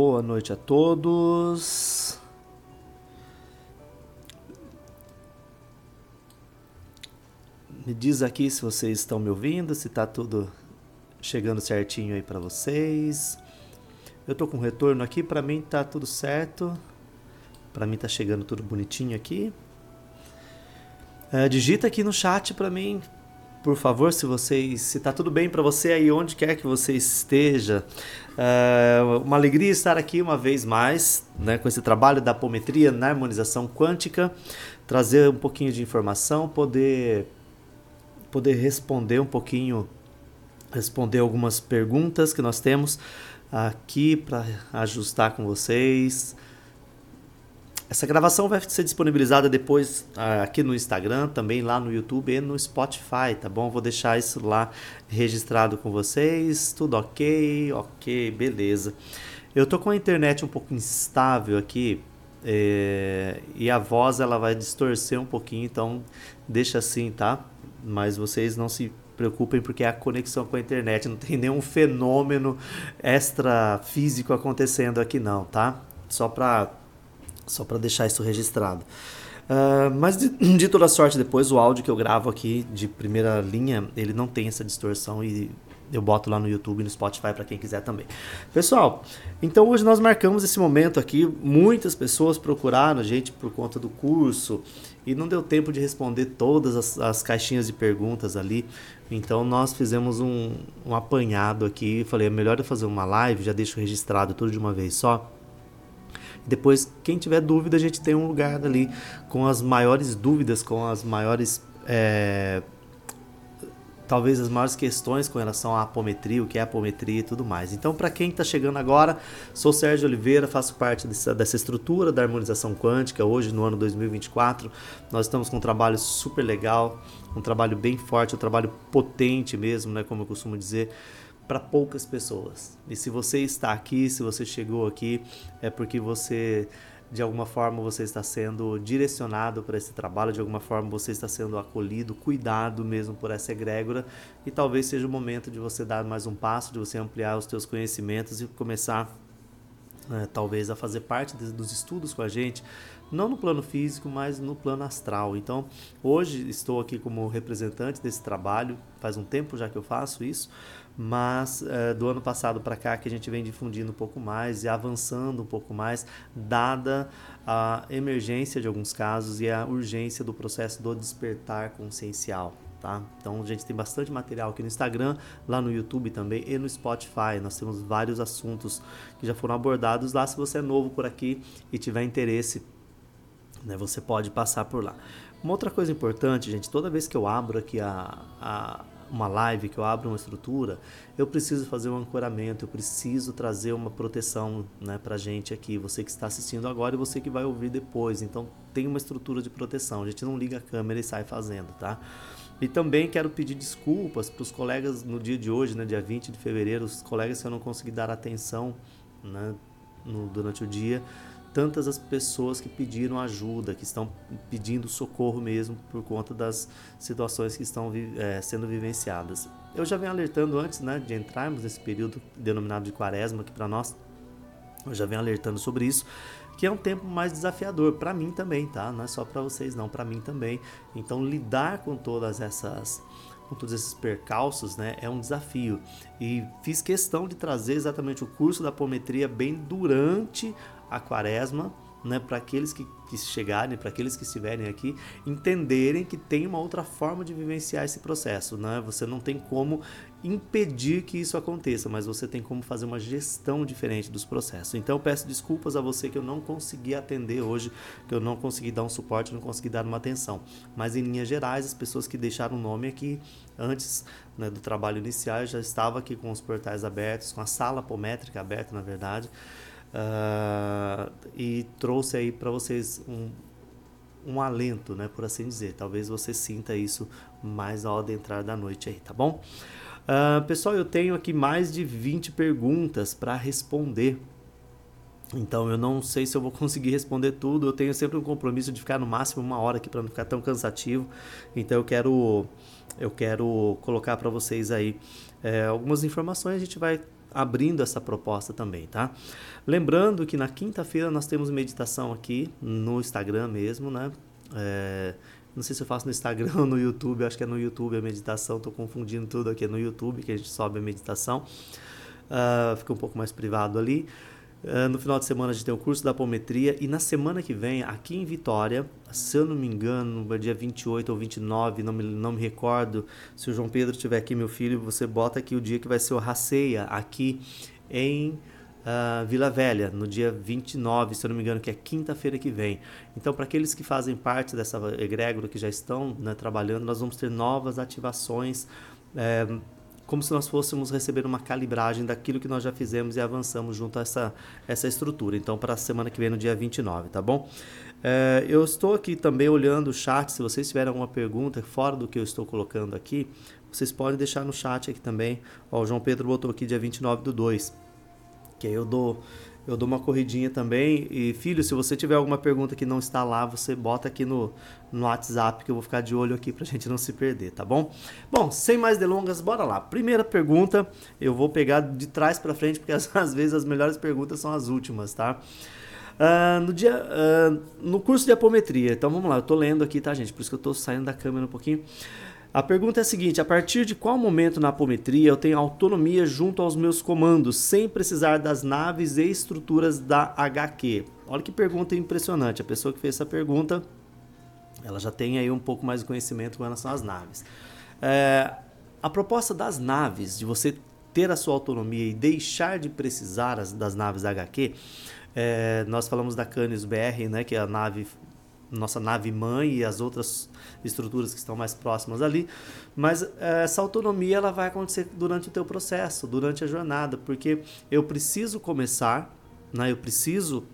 Boa noite a todos. Me diz aqui se vocês estão me ouvindo, se está tudo chegando certinho aí para vocês. Eu tô com retorno aqui, para mim tá tudo certo. Para mim tá chegando tudo bonitinho aqui. É, digita aqui no chat para mim, por favor, se vocês, se tá tudo bem para você aí onde quer que você esteja. É uma alegria estar aqui uma vez mais, né, com esse trabalho da apometria na harmonização quântica, trazer um pouquinho de informação, poder poder responder um pouquinho, responder algumas perguntas que nós temos aqui para ajustar com vocês. Essa gravação vai ser disponibilizada depois uh, aqui no Instagram, também lá no YouTube e no Spotify, tá bom? Vou deixar isso lá registrado com vocês. Tudo ok? Ok, beleza. Eu tô com a internet um pouco instável aqui é, e a voz ela vai distorcer um pouquinho, então deixa assim, tá? Mas vocês não se preocupem porque é a conexão com a internet, não tem nenhum fenômeno extra físico acontecendo aqui não, tá? Só para só para deixar isso registrado. Uh, mas de, de, toda sorte, depois o áudio que eu gravo aqui de primeira linha, ele não tem essa distorção e eu boto lá no YouTube e no Spotify para quem quiser também. Pessoal, então hoje nós marcamos esse momento aqui. Muitas pessoas procuraram a gente por conta do curso e não deu tempo de responder todas as, as caixinhas de perguntas ali. Então nós fizemos um, um apanhado aqui. Falei, é melhor eu fazer uma live, já deixo registrado tudo de uma vez só. Depois, quem tiver dúvida, a gente tem um lugar ali com as maiores dúvidas, com as maiores. É, talvez as maiores questões com relação à apometria, o que é apometria e tudo mais. Então, para quem está chegando agora, sou Sérgio Oliveira, faço parte dessa, dessa estrutura da harmonização quântica. Hoje, no ano 2024, nós estamos com um trabalho super legal, um trabalho bem forte, um trabalho potente mesmo, né, como eu costumo dizer para poucas pessoas. E se você está aqui, se você chegou aqui, é porque você de alguma forma você está sendo direcionado para esse trabalho, de alguma forma você está sendo acolhido, cuidado mesmo por essa egrégora e talvez seja o momento de você dar mais um passo, de você ampliar os seus conhecimentos e começar é, talvez a fazer parte de, dos estudos com a gente, não no plano físico, mas no plano astral. Então, hoje estou aqui como representante desse trabalho, faz um tempo já que eu faço isso, mas é, do ano passado para cá que a gente vem difundindo um pouco mais e avançando um pouco mais, dada a emergência de alguns casos e a urgência do processo do despertar consciencial. Tá? Então a gente tem bastante material aqui no Instagram, lá no YouTube também e no Spotify. Nós temos vários assuntos que já foram abordados lá. Se você é novo por aqui e tiver interesse, né, você pode passar por lá. Uma outra coisa importante, gente, toda vez que eu abro aqui a, a uma live, que eu abro uma estrutura, eu preciso fazer um ancoramento, eu preciso trazer uma proteção né, para gente aqui, você que está assistindo agora e você que vai ouvir depois. Então tem uma estrutura de proteção, a gente não liga a câmera e sai fazendo, tá? E também quero pedir desculpas para os colegas no dia de hoje, né, dia 20 de fevereiro, os colegas que eu não consegui dar atenção né, no, durante o dia tantas as pessoas que pediram ajuda, que estão pedindo socorro mesmo por conta das situações que estão é, sendo vivenciadas. Eu já venho alertando antes né, de entrarmos nesse período denominado de quaresma, que para nós, eu já venho alertando sobre isso, que é um tempo mais desafiador para mim também, tá? Não é só para vocês não, para mim também. Então lidar com todas essas com todos esses percalços, né, é um desafio. E fiz questão de trazer exatamente o curso da apometria bem durante a quaresma, né, para aqueles que, que chegarem, para aqueles que estiverem aqui, entenderem que tem uma outra forma de vivenciar esse processo. Né? Você não tem como impedir que isso aconteça, mas você tem como fazer uma gestão diferente dos processos. Então eu peço desculpas a você que eu não consegui atender hoje, que eu não consegui dar um suporte, não consegui dar uma atenção. Mas em linhas gerais, as pessoas que deixaram o nome aqui antes né, do trabalho inicial, eu já estava aqui com os portais abertos, com a sala apométrica aberta, na verdade. Uh, e trouxe aí para vocês um, um alento, né, por assim dizer. Talvez você sinta isso mais ao adentrar da noite aí, tá bom? Uh, pessoal, eu tenho aqui mais de 20 perguntas para responder. Então eu não sei se eu vou conseguir responder tudo. Eu tenho sempre um compromisso de ficar no máximo uma hora aqui para não ficar tão cansativo. Então eu quero eu quero colocar para vocês aí é, algumas informações. A gente vai abrindo essa proposta também, tá? Lembrando que na quinta-feira nós temos meditação aqui no Instagram mesmo, né? É, não sei se eu faço no Instagram ou no YouTube, acho que é no YouTube a meditação, estou confundindo tudo aqui, é no YouTube que a gente sobe a meditação. Uh, fica um pouco mais privado ali. Uh, no final de semana a gente tem o curso da apometria e na semana que vem, aqui em Vitória, se eu não me engano, no dia 28 ou 29, não me, não me recordo, se o João Pedro estiver aqui, meu filho, você bota aqui o dia que vai ser o Raceia, aqui em uh, Vila Velha, no dia 29, se eu não me engano, que é quinta-feira que vem. Então, para aqueles que fazem parte dessa egrégora, que já estão né, trabalhando, nós vamos ter novas ativações. É, como se nós fôssemos receber uma calibragem daquilo que nós já fizemos e avançamos junto a essa, essa estrutura. Então, para a semana que vem, no dia 29, tá bom? É, eu estou aqui também olhando o chat. Se vocês tiverem alguma pergunta fora do que eu estou colocando aqui, vocês podem deixar no chat aqui também. Ó, o João Pedro botou aqui dia 29 do 2. Que aí eu dou eu dou uma corridinha também. E, filho, se você tiver alguma pergunta que não está lá, você bota aqui no, no WhatsApp que eu vou ficar de olho aqui pra gente não se perder, tá bom? Bom, sem mais delongas, bora lá. Primeira pergunta, eu vou pegar de trás para frente, porque às, vezes as melhores perguntas são as últimas, tá? Uh, no, dia, uh, no curso de apometria, então vamos lá, eu tô lendo aqui, tá, gente? Por isso que eu tô saindo da câmera um pouquinho. A pergunta é a seguinte: a partir de qual momento na apometria eu tenho autonomia junto aos meus comandos, sem precisar das naves e estruturas da HQ? Olha que pergunta impressionante. A pessoa que fez essa pergunta, ela já tem aí um pouco mais de conhecimento com relação às naves. É, a proposta das naves, de você ter a sua autonomia e deixar de precisar as, das naves da HQ, é, nós falamos da Canis BR, né, que é a nave nossa nave mãe e as outras estruturas que estão mais próximas ali, mas eh, essa autonomia ela vai acontecer durante o teu processo, durante a jornada, porque eu preciso começar, né, eu preciso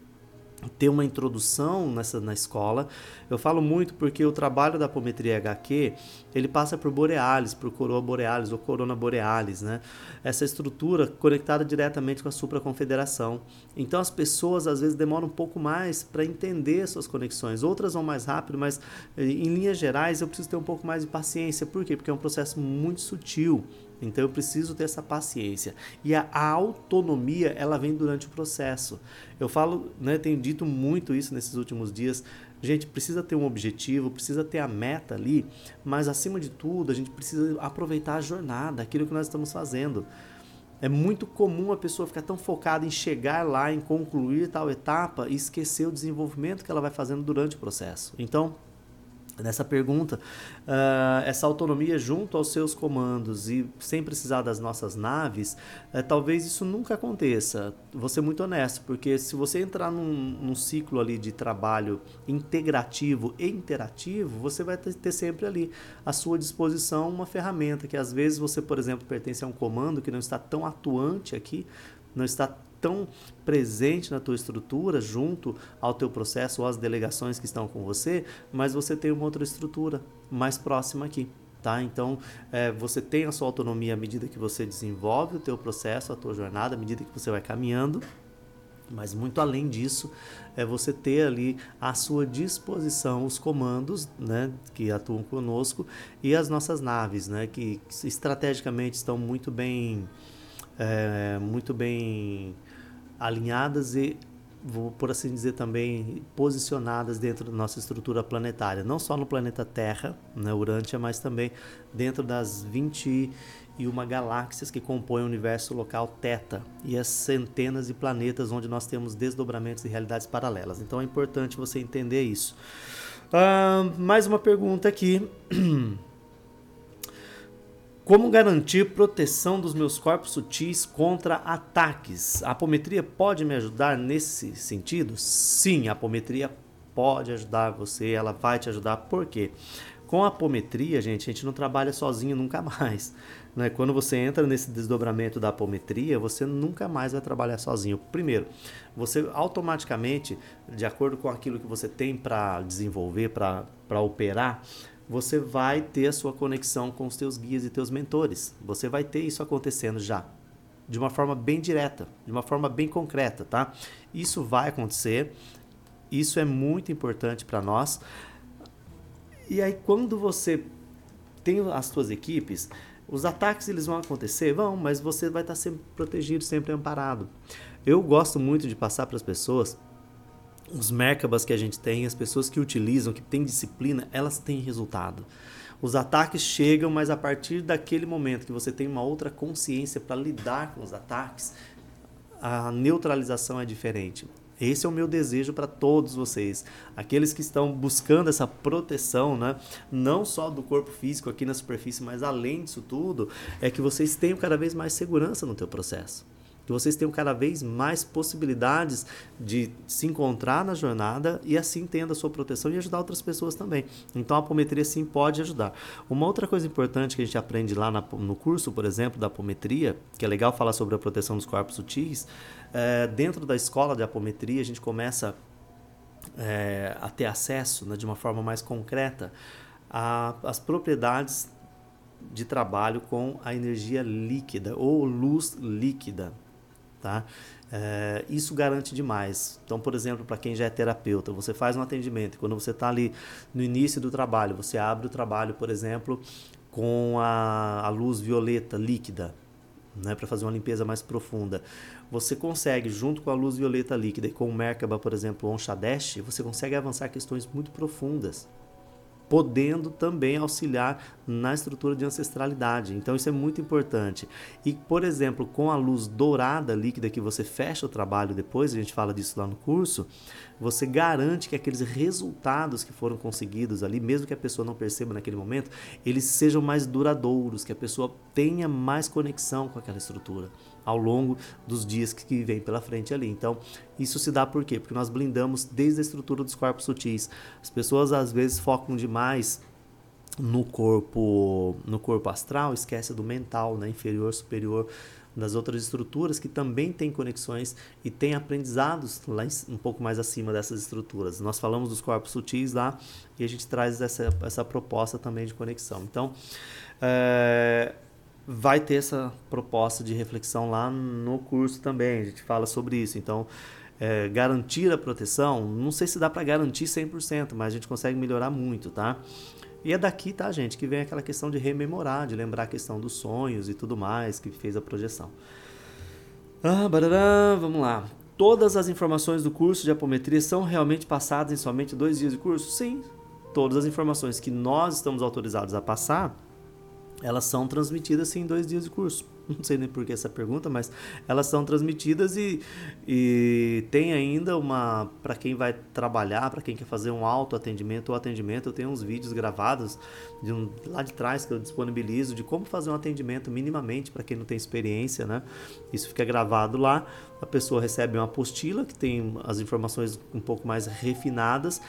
ter uma introdução nessa na escola. Eu falo muito porque o trabalho da apometria HQ, ele passa por borealis, por coroa borealis ou corona borealis, né? Essa estrutura conectada diretamente com a supraconfederação. Então as pessoas às vezes demoram um pouco mais para entender suas conexões. Outras vão mais rápido, mas eh, em linhas gerais eu preciso ter um pouco mais de paciência. Por quê? Porque é um processo muito sutil. Então eu preciso ter essa paciência. E a, a, autonomia, ela vem durante o processo. Eu falo, né, tenho dito muito isso nesses últimos dias. Gente, precisa ter um objetivo, precisa ter a meta ali, mas acima de tudo, a gente precisa aproveitar a jornada, aquilo que nós estamos fazendo. É muito comum a pessoa ficar tão focada em chegar lá, em concluir tal etapa e esquecer o desenvolvimento que ela vai fazendo durante o processo. Então, nessa pergunta, uh, essa autonomia junto aos seus comandos e sem precisar das nossas naves, uh, talvez isso nunca aconteça. Vou ser muito honesto, porque se você entrar num, num, ciclo ali de trabalho integrativo e interativo, você vai ter, ter sempre ali à sua disposição uma ferramenta que às vezes você, por exemplo, pertence a um comando que não está tão atuante aqui, não está tão presente na tua estrutura, junto ao teu processo ou às delegações que estão com você, mas você tem uma outra estrutura mais próxima aqui. Tá? Então, é, você tem a sua autonomia à medida que você desenvolve o teu processo, a tua jornada, à medida que você vai caminhando, mas muito além disso, é você ter ali à sua disposição os comandos né, que atuam conosco e as nossas naves, né, que estrategicamente estão muito bem, é, muito bem alinhadas e, vou por assim dizer também, posicionadas dentro da nossa estrutura planetária. Não só no planeta Terra, né, Urântia, mas também dentro das 21 galáxias que compõem o universo local Teta e as centenas de planetas onde nós temos desdobramentos e realidades paralelas. Então é importante você entender isso. Uh, mais uma pergunta aqui. Como garantir proteção dos meus corpos sutis contra ataques? A apometria pode me ajudar nesse sentido? Sim, a apometria pode ajudar você, ela vai te ajudar. Por quê? Com a apometria, gente, a gente não trabalha sozinho nunca mais. Né? Quando você entra nesse desdobramento da apometria, você nunca mais vai trabalhar sozinho. Primeiro, você automaticamente, de acordo com aquilo que você tem para desenvolver, para operar, você vai ter a sua conexão com os teus guias e teus mentores. Você vai ter isso acontecendo já, de uma forma bem direta, de uma forma bem concreta, tá? Isso vai acontecer. Isso é muito importante para nós. E aí quando você tem as suas equipes, Os ataques eles vão acontecer? Vão, mas você vai estar sempre protegido, sempre amparado. Eu gosto muito de passar para as pessoas os Merkabas que a gente tem, as pessoas que utilizam, que têm disciplina, elas têm resultado. Os ataques chegam, mas a partir daquele momento que você tem uma outra consciência para lidar com os ataques, a neutralização é diferente. Esse é o meu desejo para todos vocês, aqueles que estão buscando essa proteção, né? não só do corpo físico aqui na superfície, mas além disso tudo, é que vocês tenham cada vez mais segurança no teu processo que vocês tenham cada vez mais possibilidades de se encontrar na jornada e assim tendo a sua proteção e ajudar outras pessoas também. Então a apometria sim pode ajudar. Uma outra coisa importante que a gente aprende lá na, no curso, por exemplo, da apometria, que é legal falar sobre a proteção dos corpos sutis, é, dentro da escola de apometria a gente começa é, a ter acesso né, de uma forma mais concreta às propriedades de trabalho com a energia líquida ou luz líquida. Tá? É, isso garante demais. Então, por exemplo, para quem já é terapeuta, você faz um atendimento, quando você está ali no início do trabalho, você abre o trabalho, por exemplo, com a, a luz violeta líquida, né, para fazer uma limpeza mais profunda. Você consegue, junto com a luz violeta líquida e com o Merkaba, por exemplo, Shadesh, você consegue avançar questões muito profundas podendo também auxiliar na estrutura de ancestralidade. Então isso é muito importante. E, por exemplo, com a luz dourada líquida que você fecha o trabalho depois, a gente fala disso lá no curso, você garante que aqueles resultados que foram conseguidos ali, mesmo que a pessoa não perceba naquele momento, eles sejam mais duradouros, que a pessoa tenha mais conexão com aquela estrutura ao longo dos dias que vem pela frente ali. Então, isso se dá por quê? Porque nós blindamos desde a estrutura dos corpos sutis. As pessoas às vezes focam demais no corpo no corpo astral, esquece do mental, né, inferior, superior, das outras estruturas que também têm conexões e têm aprendizados lá um pouco mais acima dessas estruturas. Nós falamos dos corpos sutis lá e a gente traz essa, essa proposta também de conexão. Então, é, vai ter essa proposta de reflexão lá no curso também. A gente fala sobre isso. Então, é, garantir a proteção, não sei se dá para garantir 100%, mas a gente consegue melhorar muito, tá? E é daqui, tá, gente, que vem aquela questão de rememorar, de lembrar a questão dos sonhos e tudo mais que fez a projeção. Ah, barará, vamos lá. Todas as informações do curso de apometria são realmente passadas em somente dois dias de curso? Sim. Todas as informações que nós estamos autorizados a passar elas são transmitidas em dois dias de curso. Não sei nem por que essa pergunta, mas elas são transmitidas e, e tem ainda uma. Para quem vai trabalhar, para quem quer fazer um autoatendimento ou atendimento, eu tenho uns vídeos gravados de um, lá de trás que eu disponibilizo de como fazer um atendimento minimamente para quem não tem experiência, né? Isso fica gravado lá. A pessoa recebe uma apostila que tem as informações um pouco mais refinadas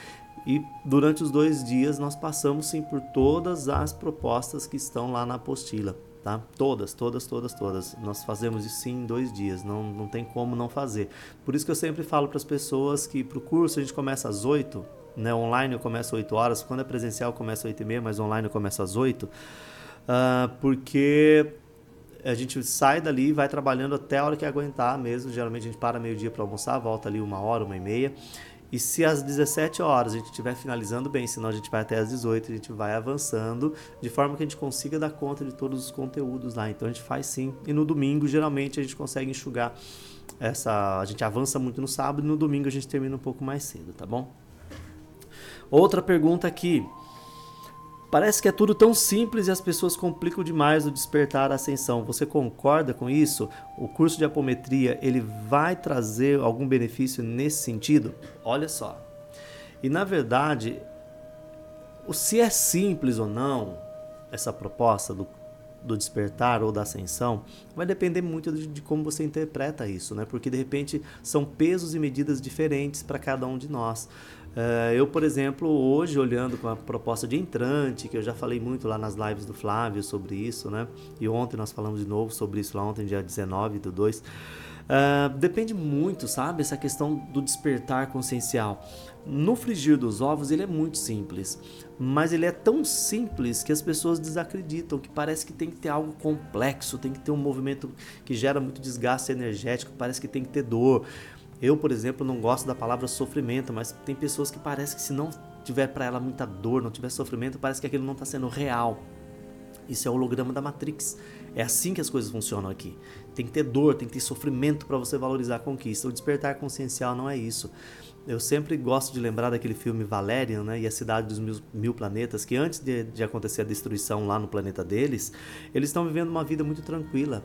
e durante os dois dias nós passamos sim por todas as propostas que estão lá na apostila, tá? Todas, todas, todas, todas. Nós fazemos isso sim em dois dias, não, não tem como não fazer. Por isso que eu sempre falo para as pessoas que para o curso a gente começa às 8, né? Online eu começo às 8 horas, quando é presencial eu começo às 8 e meia, mas online eu começo às 8, uh, porque a gente sai dali e vai trabalhando até a hora que aguentar mesmo. Geralmente a gente para meio-dia para almoçar, volta ali uma hora, uma e meia. E se às 17 horas a gente estiver finalizando bem, senão a gente vai até às 18, a gente vai avançando de forma que a gente consiga dar conta de todos os conteúdos lá. Então a gente faz sim. E no domingo, geralmente, a gente consegue enxugar essa. A gente avança muito no sábado e no domingo a gente termina um pouco mais cedo, tá bom? Outra pergunta aqui. Parece que é tudo tão simples e as pessoas complicam demais o despertar a ascensão. Você concorda com isso? O curso de apometria, ele vai trazer algum benefício nesse sentido? Olha só. E na verdade, se é simples ou não essa proposta do, do despertar ou da ascensão, vai depender muito de, de como você interpreta isso, né? Porque de repente são pesos e medidas diferentes para cada um de nós. Uh, eu, por exemplo, hoje olhando com a proposta de entrante, que eu já falei muito lá nas lives do Flávio sobre isso, né? E ontem nós falamos de novo sobre isso lá ontem, dia 19 do 2. Uh, eh, depende muito, sabe? Essa questão do despertar consciencial. No frigir dos ovos, ele é muito simples, mas ele é tão simples que as pessoas desacreditam, que parece que tem que ter algo complexo, tem que ter um movimento que gera muito desgaste energético, parece que tem que ter dor. Eu, por exemplo, não gosto da palavra sofrimento, mas tem pessoas que parece que se não tiver para ela muita dor, não tiver sofrimento, parece que aquilo não está sendo real. Isso é o holograma da Matrix. É assim que as coisas funcionam aqui. Tem que ter dor, tem que ter sofrimento para você valorizar a conquista. O despertar consciencial não é isso. Eu sempre gosto de lembrar daquele filme Valerian né, e a Cidade dos Mil, Mil Planetas, que antes de, de acontecer a destruição lá no planeta deles, eles estão vivendo uma vida muito tranquila,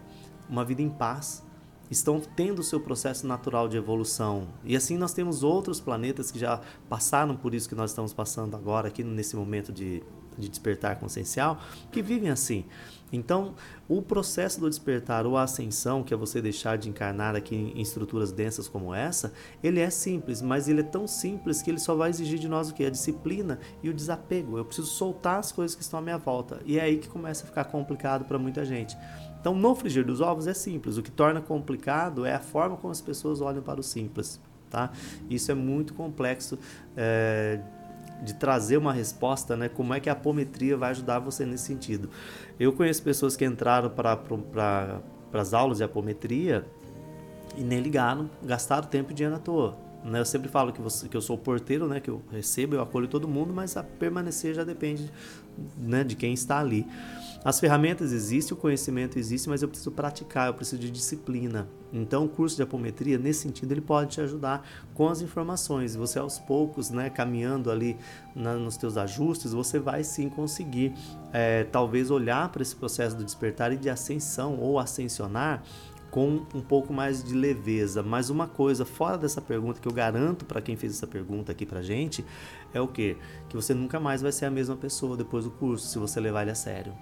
uma vida em paz estão tendo o seu processo natural de evolução. E assim nós temos outros planetas que já passaram por isso que nós estamos passando agora, aqui nesse momento de, de despertar consciencial, que vivem assim. Então, o processo do despertar ou a ascensão, que é você deixar de encarnar aqui em estruturas densas como essa, ele é simples, mas ele é tão simples que ele só vai exigir de nós o que? A disciplina e o desapego. Eu preciso soltar as coisas que estão à minha volta. E é aí que começa a ficar complicado para muita gente. Então, no frigir dos ovos é simples. O que torna complicado é a forma como as pessoas olham para o simples. Tá? Isso é muito complexo é, de trazer uma resposta, né? Como é que a apometria vai ajudar você nesse sentido? Eu conheço pessoas que entraram para pra, as aulas de apometria e nem ligaram, gastaram tempo e dinheiro à toa. Né? Eu sempre falo que, você, que eu sou porteiro, né? que eu recebo, eu acolho todo mundo, mas a permanecer já depende né? de quem está ali. As ferramentas existem, o conhecimento existe, mas eu preciso praticar, eu preciso de disciplina. Então, o curso de apometria, nesse sentido, ele pode te ajudar com as informações. Você, aos poucos, né, caminhando ali na, nos teus ajustes, você vai sim conseguir, é, talvez, olhar para esse processo do despertar e de ascensão ou ascensionar com um pouco mais de leveza. Mas uma coisa fora dessa pergunta que eu garanto para quem fez essa pergunta aqui pra gente é o que? Que você nunca mais vai ser a mesma pessoa depois do curso se você levar ele a sério.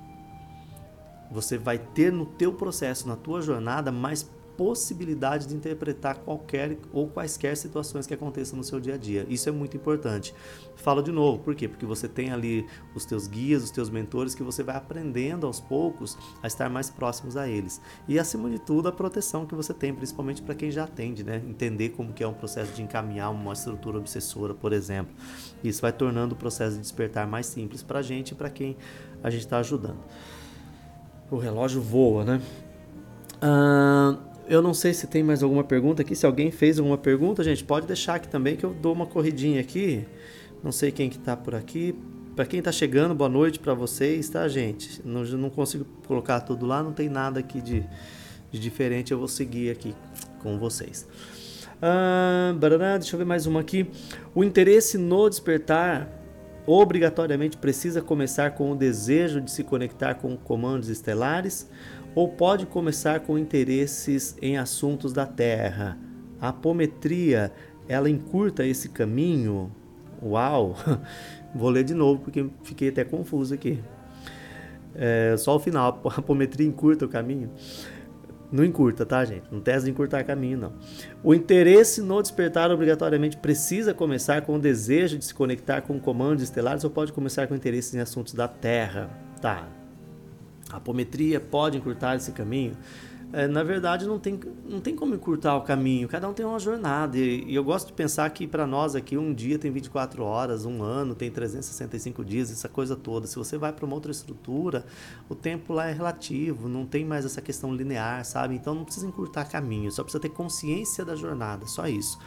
Você vai ter no teu processo, na tua jornada, mais possibilidade de interpretar qualquer ou quaisquer situações que aconteçam no seu dia a dia. Isso é muito importante. Falo de novo, por quê? Porque você tem ali os teus guias, os teus mentores que você vai aprendendo aos poucos a estar mais próximos a eles. E acima de tudo, a proteção que você tem, principalmente para quem já atende, né? Entender como que é um processo de encaminhar uma estrutura obsessora, por exemplo. Isso vai tornando o processo de despertar mais simples para a gente e para quem a gente está ajudando. O relógio voa, né? Uh, eu não sei se tem mais alguma pergunta aqui. Se alguém fez alguma pergunta, gente, pode deixar aqui também que eu dou uma corridinha aqui. Não sei quem que tá por aqui. Para quem está chegando, boa noite para vocês, tá, gente? Não, não consigo colocar tudo lá, não tem nada aqui de, de diferente. Eu vou seguir aqui com vocês. Ah, barará, deixa eu ver mais uma aqui. O interesse no despertar obrigatoriamente precisa começar com o desejo de se conectar com comandos estelares ou pode começar com interesses em assuntos da Terra. A apometria, ela encurta esse caminho? Uau! Vou ler de novo porque fiquei até confuso aqui. É, só o final, a apometria encurta o caminho. Não encurta, tá, gente? Não testa de encurtar caminho, não. O interesse no despertar obrigatoriamente precisa começar com o desejo de se conectar com comandos estelares ou pode começar com interesses em assuntos da Terra? Tá, a apometria pode encurtar esse caminho? É, na verdade, não tem, não tem como encurtar o caminho, cada um tem uma jornada. E, e eu gosto de pensar que para nós aqui, um dia tem 24 horas, um ano tem 365 dias, essa coisa toda. Se você vai para uma outra estrutura, o tempo lá é relativo, não tem mais essa questão linear, sabe? Então não precisa encurtar caminho, só precisa ter consciência da jornada, só isso.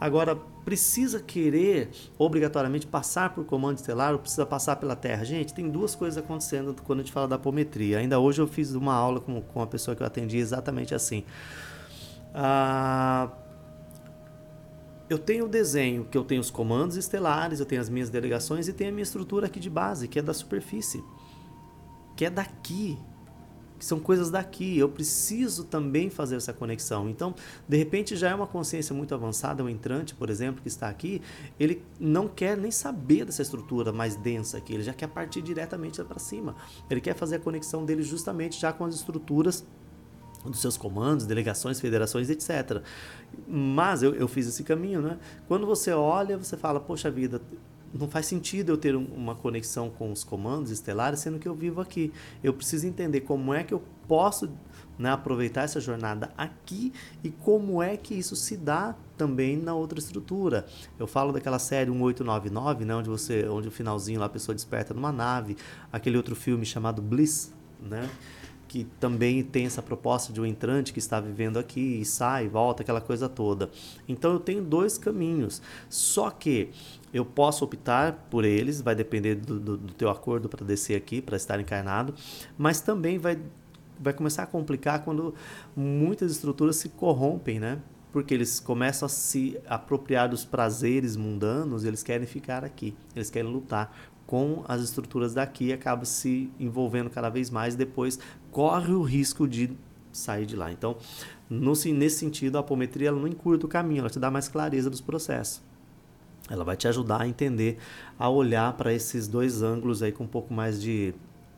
Agora, precisa querer obrigatoriamente passar por comando estelar ou precisa passar pela Terra? Gente, tem duas coisas acontecendo quando a gente fala da apometria. Ainda hoje eu fiz uma aula com, com uma pessoa que eu atendi exatamente assim. Ah, eu tenho o desenho, que eu tenho os comandos estelares, eu tenho as minhas delegações e tenho a minha estrutura aqui de base, que é da superfície, que é daqui, que são coisas daqui. Eu preciso também fazer essa conexão. Então, de repente, já é uma consciência muito avançada, um entrante, por exemplo, que está aqui, ele não quer nem saber dessa estrutura mais densa aqui, ele já quer partir diretamente para cima. Ele quer fazer a conexão dele justamente já com as estruturas dos seus comandos, delegações, federações, etc. Mas eu, eu fiz esse caminho, né? Quando você olha, você fala, poxa vida, não faz sentido eu ter uma conexão com os comandos estelares, sendo que eu vivo aqui. Eu preciso entender como é que eu posso né, aproveitar essa jornada aqui e como é que isso se dá também na outra estrutura. Eu falo daquela série 1899, né, onde você, onde o finalzinho lá a pessoa desperta numa nave, aquele outro filme chamado Bliss, né? Que também tem essa proposta de um entrante que está vivendo aqui e sai, volta, aquela coisa toda. Então eu tenho dois caminhos. Só que eu posso optar por eles, vai depender do, do, do teu acordo para descer aqui, para estar encarnado, mas também vai, vai começar a complicar quando muitas estruturas se corrompem, né? Porque eles começam a se apropriar dos prazeres mundanos eles querem ficar aqui, eles querem lutar com as estruturas daqui acaba se envolvendo cada vez mais, depois corre o risco de sair de lá. Então, no, nesse sentido, a apometria ela não encurta o caminho, ela te dá mais clareza dos processos. Ela vai te ajudar a entender, a olhar para esses dois ângulos aí com um pouco mais de,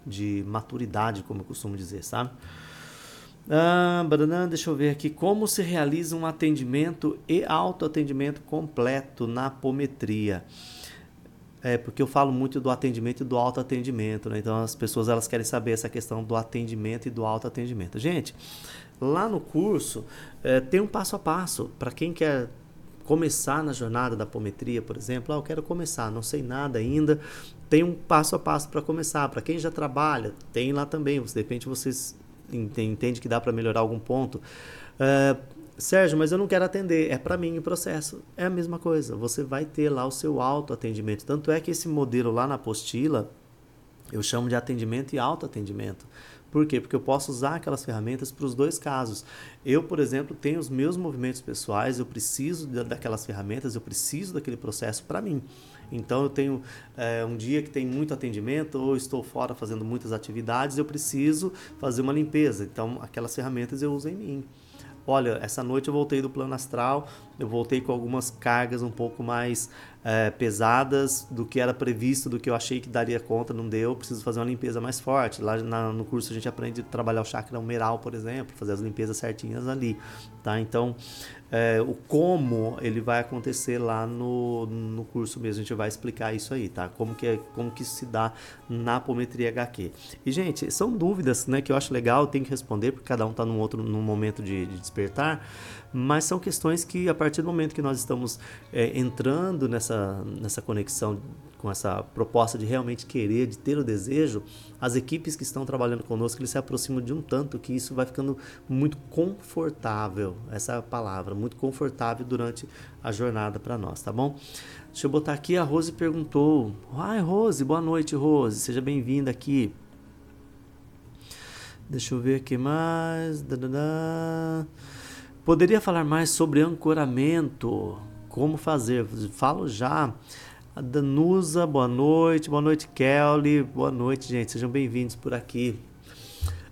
de maturidade, como eu costumo dizer, sabe? Ah, deixa eu ver aqui como se realiza um atendimento e autoatendimento completo na apometria. É, porque eu falo muito do atendimento e do autoatendimento, né? Então as pessoas elas querem saber essa questão do atendimento e do autoatendimento. Gente, lá no curso é, tem um passo a passo para quem quer começar na jornada da apometria, por exemplo, ah, eu quero começar, não sei nada ainda, tem um passo a passo para começar. Para quem já trabalha, tem lá também. De repente vocês entendem que dá para melhorar algum ponto. Uh, Sérgio, mas eu não quero atender. É para mim o processo. É a mesma coisa. Você vai ter lá o seu autoatendimento. Tanto é que esse modelo lá na apostila eu chamo de atendimento e autoatendimento. Por quê? Porque eu posso usar aquelas ferramentas para os dois casos. Eu, por exemplo, tenho os meus movimentos pessoais, eu preciso daquelas ferramentas, eu preciso daquele processo para mim. Então eu tenho é, um dia que tem muito atendimento ou estou fora fazendo muitas atividades, eu preciso fazer uma limpeza. Então aquelas ferramentas eu uso em mim. Olha, essa noite eu voltei do plano astral, eu voltei com algumas cargas um pouco mais é, pesadas do que era previsto, do que eu achei que daria conta, não deu, preciso fazer uma limpeza mais forte. Lá na, no curso a gente aprende a trabalhar o chakra humeral, por exemplo, fazer as limpezas certinhas ali, tá? Então, é, o como ele vai acontecer lá no, no curso mesmo, a gente vai explicar isso aí, tá? Como que, é, como que isso se dá na apometria HQ. E, gente, são dúvidas, né, que eu acho legal, tenho que responder, porque cada um está num outro num momento de, de despertar, mas são questões que a partir do momento que nós estamos é, entrando nessa, nessa conexão com essa proposta de realmente querer, de ter o desejo, as equipes que estão trabalhando conosco, eles se aproximam de um tanto que isso vai ficando muito confortável, essa é palavra, muito confortável durante a jornada para nós, tá bom? Deixa eu botar aqui, a Rose perguntou, ai Rose, boa noite Rose, seja bem-vinda aqui. Deixa eu ver aqui mais. Dadadá. Poderia falar mais sobre ancoramento? Como fazer? Falo já. A Danusa, boa noite. Boa noite, Kelly. Boa noite, gente. Sejam bem-vindos por aqui.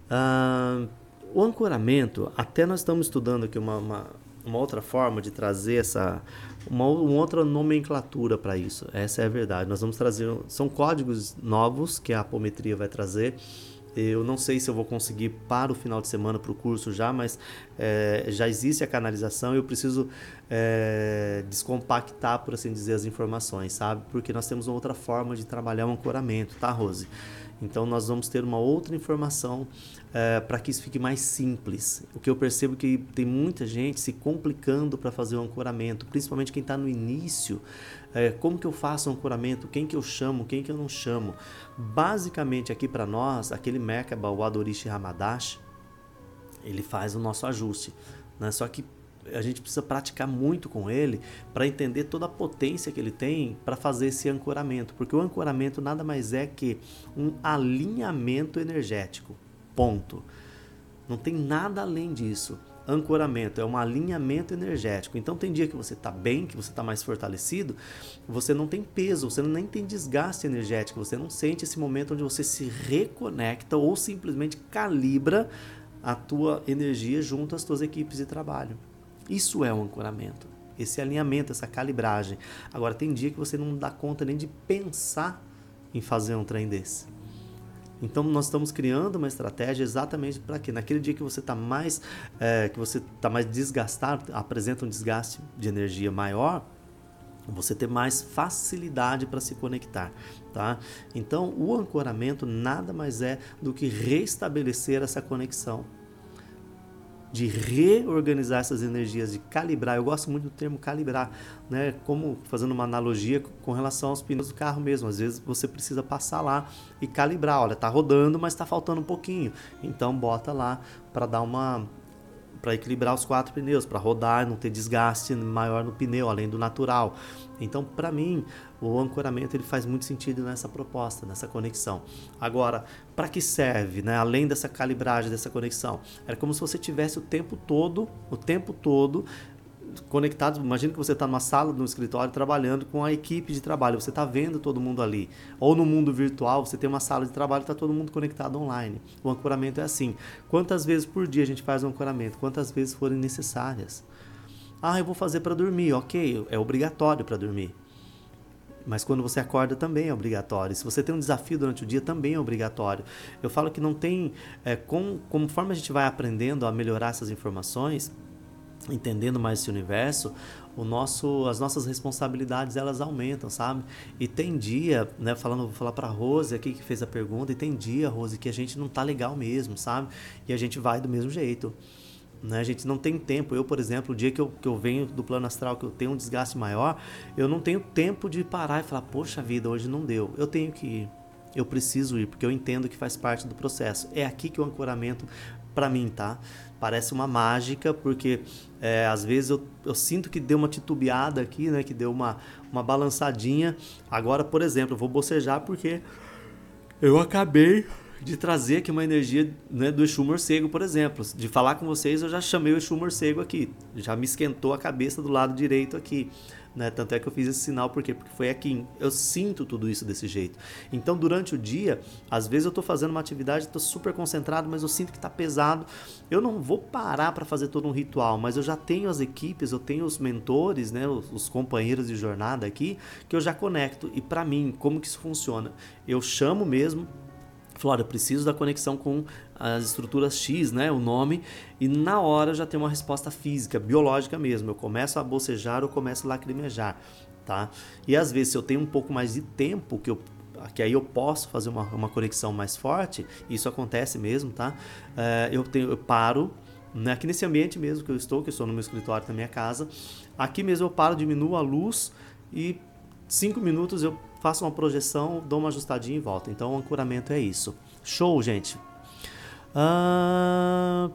Ah, o ancoramento, até nós estamos estudando aqui uma, uma, uma outra forma de trazer essa. Uma, uma outra nomenclatura para isso. Essa é a verdade. Nós vamos trazer. São códigos novos que a apometria vai trazer eu não sei se eu vou conseguir para o final de semana para o curso já, mas é, já existe a canalização e eu preciso é, descompactar, por assim dizer, as informações, sabe? Porque nós temos uma outra forma de trabalhar o ancoramento, tá, Rose? Então nós vamos ter uma outra informação é, para que isso fique mais simples. O que eu percebo é que tem muita gente se complicando para fazer o ancoramento, principalmente quem está no início. É, como que eu faço o ancoramento? Quem que eu chamo? Quem que eu não chamo? Basicamente aqui para nós, aquele Merkaba, o Adorishi Hamadash, ele faz o nosso ajuste. Né? Só que a gente precisa praticar muito com ele para entender toda a potência que ele tem para fazer esse ancoramento, porque o ancoramento nada mais é que um alinhamento energético. Ponto. Não tem nada além disso. Ancoramento é um alinhamento energético. Então tem dia que você está bem, que você está mais fortalecido, você não tem peso, você nem tem desgaste energético, você não sente esse momento onde você se reconecta ou simplesmente calibra a tua energia junto às tuas equipes de trabalho. Isso é um ancoramento, esse alinhamento, essa calibragem. Agora, tem dia que você não dá conta nem de pensar em fazer um trem desse. Então nós estamos criando uma estratégia exatamente para que naquele dia que você está mais é, que você está mais desgastado, apresenta um desgaste de energia maior, você ter mais facilidade para se conectar, tá? Então o ancoramento nada mais é do que restabelecer essa conexão de reorganizar essas energias, de calibrar. Eu gosto muito do termo calibrar, né? Como fazendo uma analogia com relação aos pneus do carro mesmo. Às vezes você precisa passar lá e calibrar. Olha, tá rodando, mas está faltando um pouquinho. Então bota lá para dar uma para equilibrar os quatro pneus, para rodar, não ter desgaste maior no pneu, além do natural. Então, para mim, o ancoramento ele faz muito sentido nessa proposta, nessa conexão. Agora, para que serve, né? Além dessa calibragem, dessa conexão, era como se você tivesse o tempo todo, o tempo todo conectado. Imagina que você está numa sala, no escritório, trabalhando com a equipe de trabalho. Você está vendo todo mundo ali. Ou no mundo virtual, você tem uma sala de trabalho, está todo mundo conectado online. O ancoramento é assim. Quantas vezes por dia a gente faz o ancoramento? Quantas vezes forem necessárias? Ah, eu vou fazer para dormir. Ok, é obrigatório para dormir. Mas quando você acorda também é obrigatório. Se você tem um desafio durante o dia, também é obrigatório. Eu falo que não tem. É, com, conforme a gente vai aprendendo a melhorar essas informações, entendendo mais esse universo, o nosso, as nossas responsabilidades elas aumentam, sabe? E tem dia, né, falando, vou falar para Rose aqui que fez a pergunta, e tem dia, Rose, que a gente não tá legal mesmo, sabe? E a gente vai do mesmo jeito. Né? A gente não tem tempo. Eu, por exemplo, o dia que eu, que eu venho do plano astral, que eu tenho um desgaste maior, eu não tenho tempo de parar e falar, poxa vida, hoje não deu. Eu tenho que ir. Eu preciso ir, porque eu entendo que faz parte do processo. É aqui que o ancoramento, para mim, tá? Parece uma mágica, porque é, às vezes eu, eu sinto que deu uma titubeada aqui, né? Que deu uma, uma balançadinha. Agora, por exemplo, eu vou bocejar porque eu acabei de trazer aqui uma energia né, do Exu Morcego, por exemplo. De falar com vocês, eu já chamei o Exu Morcego aqui. Já me esquentou a cabeça do lado direito aqui. Né? Tanto é que eu fiz esse sinal, por quê? Porque foi aqui. Eu sinto tudo isso desse jeito. Então, durante o dia, às vezes eu estou fazendo uma atividade, estou super concentrado, mas eu sinto que está pesado. Eu não vou parar para fazer todo um ritual, mas eu já tenho as equipes, eu tenho os mentores, né? os, os companheiros de jornada aqui, que eu já conecto. E para mim, como que isso funciona? Eu chamo mesmo Flora, preciso da conexão com as estruturas X, né, o nome, e na hora já tem uma resposta física, biológica mesmo. Eu começo a bocejar ou começo a lacrimejar, tá? E às vezes, se eu tenho um pouco mais de tempo, que eu que aí eu posso fazer uma, uma conexão mais forte, isso acontece mesmo, tá? É, eu, tenho, eu paro, né, aqui nesse ambiente mesmo que eu estou, que eu estou no meu escritório da minha casa, aqui mesmo eu paro, diminuo a luz e cinco minutos eu faço uma projeção, dou uma ajustadinha e volto. Então o ancoramento é isso. Show, gente. Ah,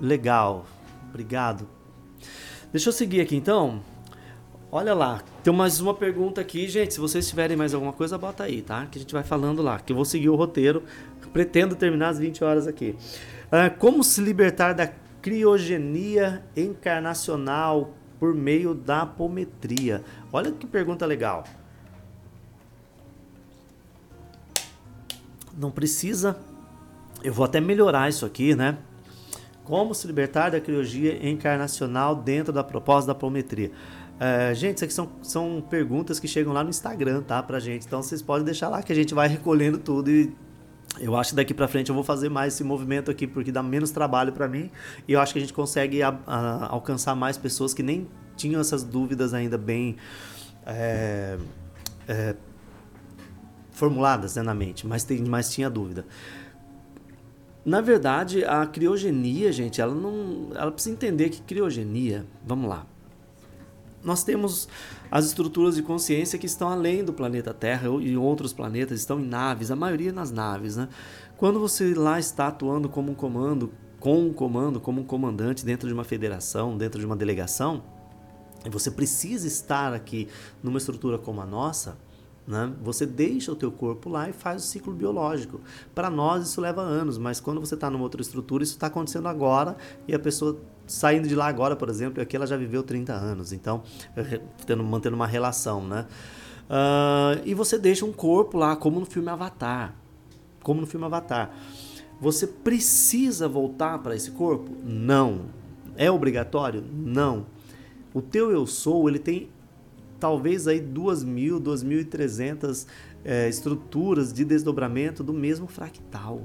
legal. Obrigado. Deixa eu seguir aqui então. Olha lá, tem mais uma pergunta aqui, gente. Se vocês tiverem mais alguma coisa, bota aí, tá? Que a gente vai falando lá. Que eu vou seguir o roteiro. Pretendo terminar às 20 horas aqui. Ah, como se libertar da criogenia encarnacional por meio da apometria? Olha que pergunta legal. não precisa. Eu vou até melhorar isso aqui, né? Como se libertar da criogia encarnacional dentro da proposta da apometria. É, gente, isso aqui são, são perguntas que chegam lá no Instagram, tá? Pra gente. Então vocês podem deixar lá que a gente vai recolhendo tudo e eu acho que daqui para frente eu vou fazer mais esse movimento aqui porque dá menos trabalho para mim e eu acho que a gente consegue a, a, alcançar mais pessoas que nem tinham essas dúvidas ainda bem é, é, formuladas né, na mente, mas, tem, mas tinha dúvida. Na verdade, a criogenia, gente, ela não. Ela precisa entender que criogenia. Vamos lá. Nós temos as estruturas de consciência que estão além do planeta Terra e outros planetas, estão em naves, a maioria nas naves, né? Quando você lá está atuando como um comando, com um comando, como um comandante dentro de uma federação, dentro de uma delegação, e você precisa estar aqui numa estrutura como a nossa, né? Você deixa o teu corpo lá e faz o ciclo biológico. Para nós isso leva anos, mas quando você está numa outra estrutura, isso está acontecendo agora e a pessoa saindo de lá agora, por exemplo, aqui ela já viveu 30 anos, então tendo, mantendo uma relação, né? Uh, e você deixa um corpo lá, como no filme Avatar, como no filme Avatar. Você precisa voltar para esse corpo? Não. É obrigatório? Não. O teu eu sou, ele tem talvez aí 2.000, 2.300 é, estruturas de desdobramento do mesmo fractal.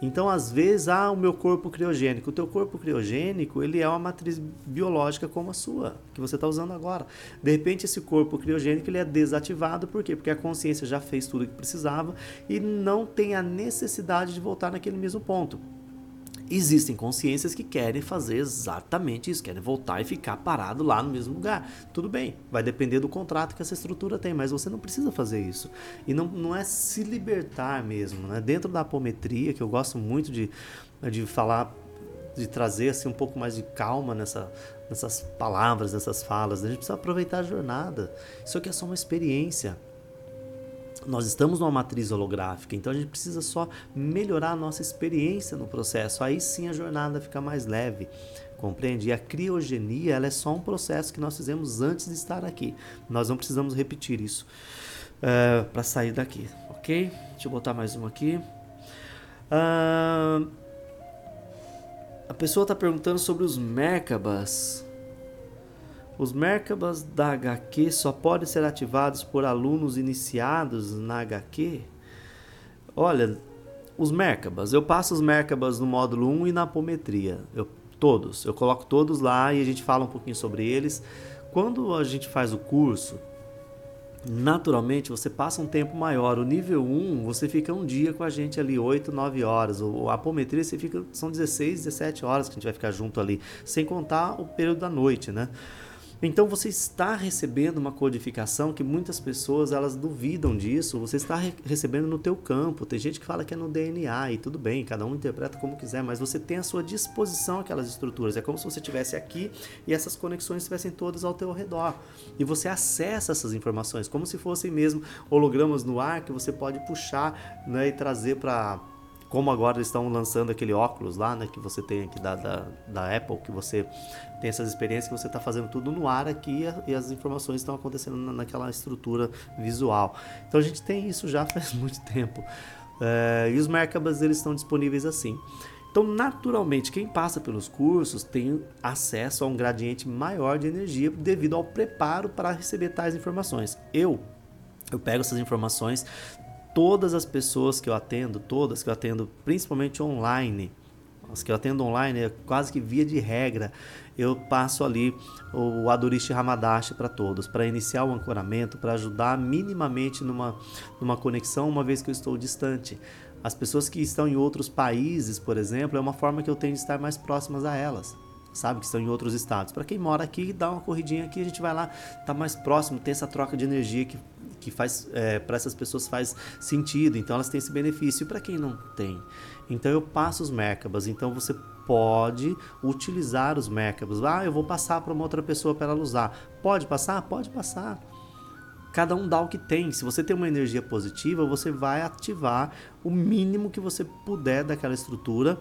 Então, às vezes, ah, o meu corpo criogênico. O teu corpo criogênico, ele é uma matriz biológica como a sua, que você está usando agora. De repente, esse corpo criogênico ele é desativado, por quê? Porque a consciência já fez tudo o que precisava e não tem a necessidade de voltar naquele mesmo ponto. Existem consciências que querem fazer exatamente isso, querem voltar e ficar parado lá no mesmo lugar. Tudo bem, vai depender do contrato que essa estrutura tem, mas você não precisa fazer isso. E não, não é se libertar mesmo. Né? Dentro da apometria, que eu gosto muito de, de falar, de trazer assim, um pouco mais de calma nessa, nessas palavras, nessas falas, a gente precisa aproveitar a jornada. Isso aqui é só uma experiência nós estamos numa matriz holográfica, então a gente precisa só melhorar a nossa experiência no processo. Aí sim a jornada fica mais leve, compreende? E a criogenia ela é só um processo que nós fizemos antes de estar aqui. Nós não precisamos repetir isso uh, para sair daqui, ok? Deixa eu botar mais uma aqui. Uh, a pessoa está perguntando sobre os Merkabas. Os Merkabas da HQ só podem ser ativados por alunos iniciados na HQ? Olha, os Merkabas, eu passo os Merkabas no módulo 1 e na apometria. Eu, todos, eu coloco todos lá e a gente fala um pouquinho sobre eles. Quando a gente faz o curso, naturalmente você passa um tempo maior. O nível 1, você fica um dia com a gente ali, 8, 9 horas. O, a apometria você fica, são 16, 17 horas que a gente vai ficar junto ali, sem contar o período da noite, né? Então você está recebendo uma codificação que muitas pessoas elas duvidam disso. Você está re recebendo no teu campo. Tem gente que fala que é no DNA e tudo bem, cada um interpreta como quiser, mas você tem à sua disposição aquelas estruturas. É como se você estivesse aqui e essas conexões estivessem todas ao teu redor. E você acessa essas informações como se fossem mesmo hologramas no ar que você pode puxar né, e trazer para como agora eles estão lançando aquele óculos lá, né, que você tem aqui da, da, da Apple, que você tem essas experiências que você está fazendo tudo no ar aqui e as informações estão acontecendo naquela estrutura visual. Então a gente tem isso já faz muito tempo. É, e os Merkabas eles estão disponíveis assim. Então, naturalmente, quem passa pelos cursos tem acesso a um gradiente maior de energia devido ao preparo para receber tais informações. Eu, eu pego essas informações, todas as pessoas que eu atendo, todas que eu atendo, principalmente online, as que eu atendo online, é quase que via de regra, eu passo ali o Adurishi Ramadashi para todos, para iniciar o ancoramento, para ajudar minimamente numa, numa conexão, uma vez que eu estou distante. As pessoas que estão em outros países, por exemplo, é uma forma que eu tenho de estar mais próximas a elas sabe? Que estão em outros estados. Para quem mora aqui, dá uma corridinha aqui, a gente vai lá, tá mais próximo, tem essa troca de energia que, que faz é, para essas pessoas faz sentido, então elas têm esse benefício. E para quem não tem? Então eu passo os Merkabas, então você pode utilizar os Merkabas. Ah, eu vou passar para uma outra pessoa para ela usar. Pode passar? Pode passar. Cada um dá o que tem. Se você tem uma energia positiva, você vai ativar o mínimo que você puder daquela estrutura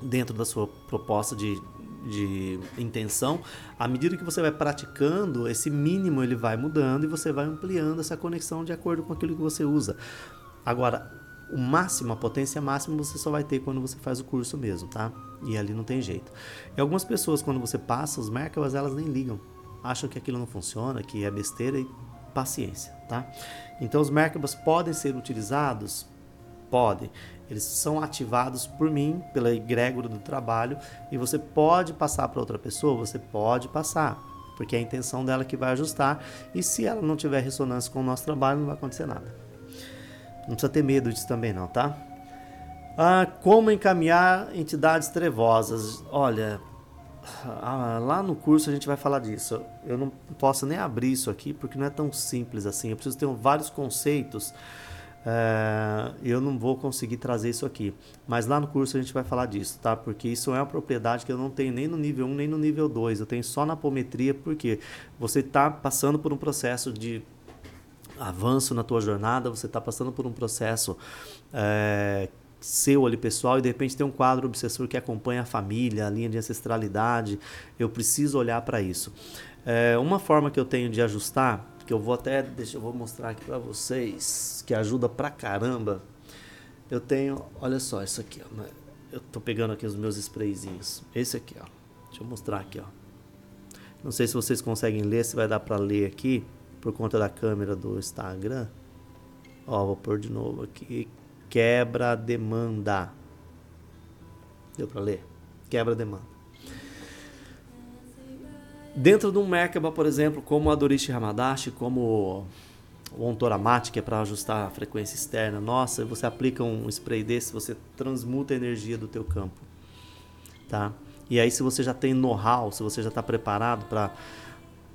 dentro da sua proposta de, de intenção, à medida que você vai praticando, esse mínimo ele vai mudando e você vai ampliando essa conexão de acordo com aquilo que você usa. Agora, o máximo, a potência máxima você só vai ter quando você faz o curso mesmo, tá? E ali não tem jeito. E algumas pessoas, quando você passa os Merkabas, elas nem ligam. Acham que aquilo não funciona, que é besteira e paciência, tá? Então os Merkabas podem ser utilizados? Podem. Eles são ativados por mim, pela egrégora do trabalho, e você pode passar para outra pessoa, você pode passar, porque é a intenção dela que vai ajustar, e se ela não tiver ressonância com o nosso trabalho, não vai acontecer nada. Não precisa ter medo disso também não, tá? Ah, como encaminhar entidades trevosas? Olha, ah, lá no curso a gente vai falar disso. Eu não posso nem abrir isso aqui porque não é tão simples assim. Eu preciso ter vários conceitos é, eu não vou conseguir trazer isso aqui. Mas lá no curso a gente vai falar disso, tá? Porque isso é uma propriedade que eu não tenho nem no nível 1 nem no nível 2. Eu tenho só na apometria, porque você está passando por um processo de avanço na tua jornada, você está passando por um processo é, seu ali pessoal e de repente tem um quadro obsessor que acompanha a família, a linha de ancestralidade. Eu preciso olhar para isso. É, uma forma que eu tenho de ajustar que eu vou até, deixa eu vou mostrar aqui para vocês, que ajuda pra caramba. Eu tenho, olha só isso aqui, ó. Né? Eu tô pegando aqui os meus sprayzinhos. Esse aqui, ó. Deixa eu mostrar aqui, ó. Não sei se vocês conseguem ler, se vai dar para ler aqui por conta da câmera do Instagram. Ó, vou pôr de novo aqui. Quebra demanda. Deu para ler? Quebra demanda. Dentro de um Merkaba, por exemplo, como a Dorishi Hamadashi, como o Ontoramate, que é para ajustar a frequência externa nossa, você aplica um spray desse, você transmuta a energia do teu campo. tá? E aí se você já tem know-how, se você já está preparado para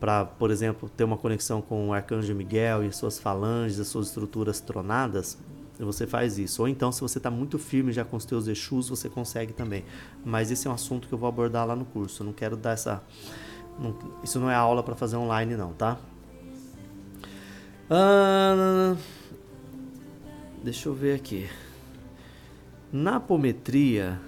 para, por exemplo, ter uma conexão com o Arcanjo Miguel e as suas falanges, as suas estruturas tronadas, você faz isso. Ou então, se você está muito firme já com os teus Exus, você consegue também. Mas esse é um assunto que eu vou abordar lá no curso. Eu não quero dar essa... Não, isso não é aula para fazer online não, tá? Ah, deixa eu ver aqui. Na apometria,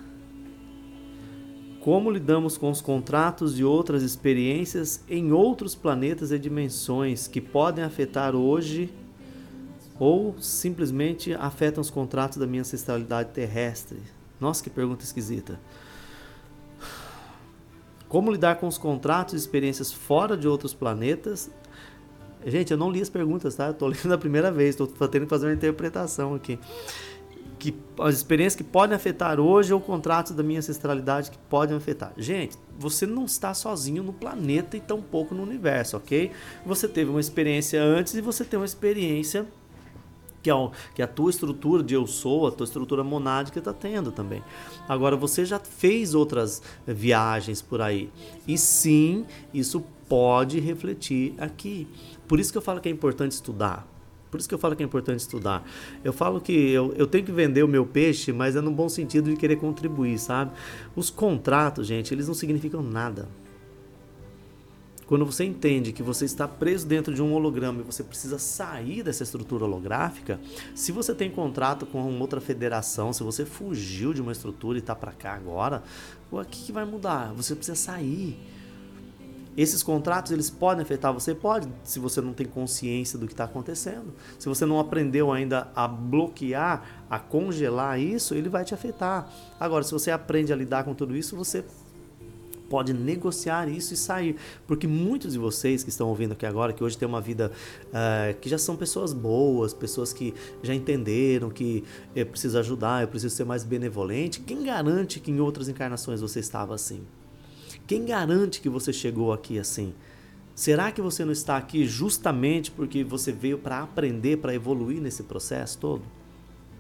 como lidamos com os contratos e outras experiências em outros planetas e dimensões que podem afetar hoje ou simplesmente afetam os contratos da minha ancestralidade terrestre? Nossa, que pergunta esquisita. Como lidar com os contratos e experiências fora de outros planetas? Gente, eu não li as perguntas, tá? Eu tô lendo a primeira vez, estou tendo que fazer uma interpretação aqui que as experiências que podem afetar hoje ou contratos da minha ancestralidade que podem afetar. Gente, você não está sozinho no planeta e tampouco no universo, ok? Você teve uma experiência antes e você tem uma experiência que, é, que a tua estrutura de eu sou, a tua estrutura monádica está tendo também. Agora, você já fez outras viagens por aí. E sim, isso pode refletir aqui. Por isso que eu falo que é importante estudar. Por isso que eu falo que é importante estudar. Eu falo que eu, eu tenho que vender o meu peixe, mas é no bom sentido de querer contribuir, sabe? Os contratos, gente, eles não significam nada. Quando você entende que você está preso dentro de um holograma e você precisa sair dessa estrutura holográfica, se você tem contrato com outra federação, se você fugiu de uma estrutura e está para cá agora, o que, que vai mudar? Você precisa sair. Esses contratos eles podem afetar você? Pode, se você não tem consciência do que está acontecendo. Se você não aprendeu ainda a bloquear, a congelar isso, ele vai te afetar. Agora, se você aprende a lidar com tudo isso, você pode negociar isso e sair. Porque muitos de vocês que estão ouvindo aqui agora, que hoje tem uma vida uh, que já são pessoas boas, pessoas que já entenderam que eu preciso ajudar, eu preciso ser mais benevolente, quem garante que em outras encarnações você estava assim? Quem garante que você chegou aqui assim? Será que você não está aqui justamente porque você veio para aprender, para evoluir nesse processo todo?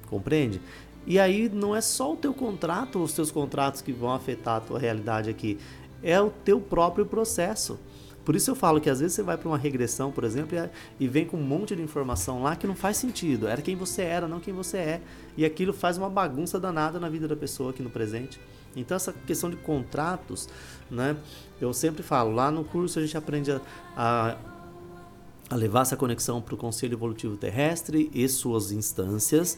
Compreende? E aí não é só o teu contrato, os teus contratos que vão afetar a tua realidade aqui, é o teu próprio processo. Por isso eu falo que às vezes você vai para uma regressão, por exemplo, e vem com um monte de informação lá que não faz sentido. Era quem você era, não quem você é. E aquilo faz uma bagunça danada na vida da pessoa aqui no presente. Então essa questão de contratos, né? Eu sempre falo, lá no curso a gente aprende a, a, a levar essa conexão para o Conselho Evolutivo Terrestre e suas instâncias.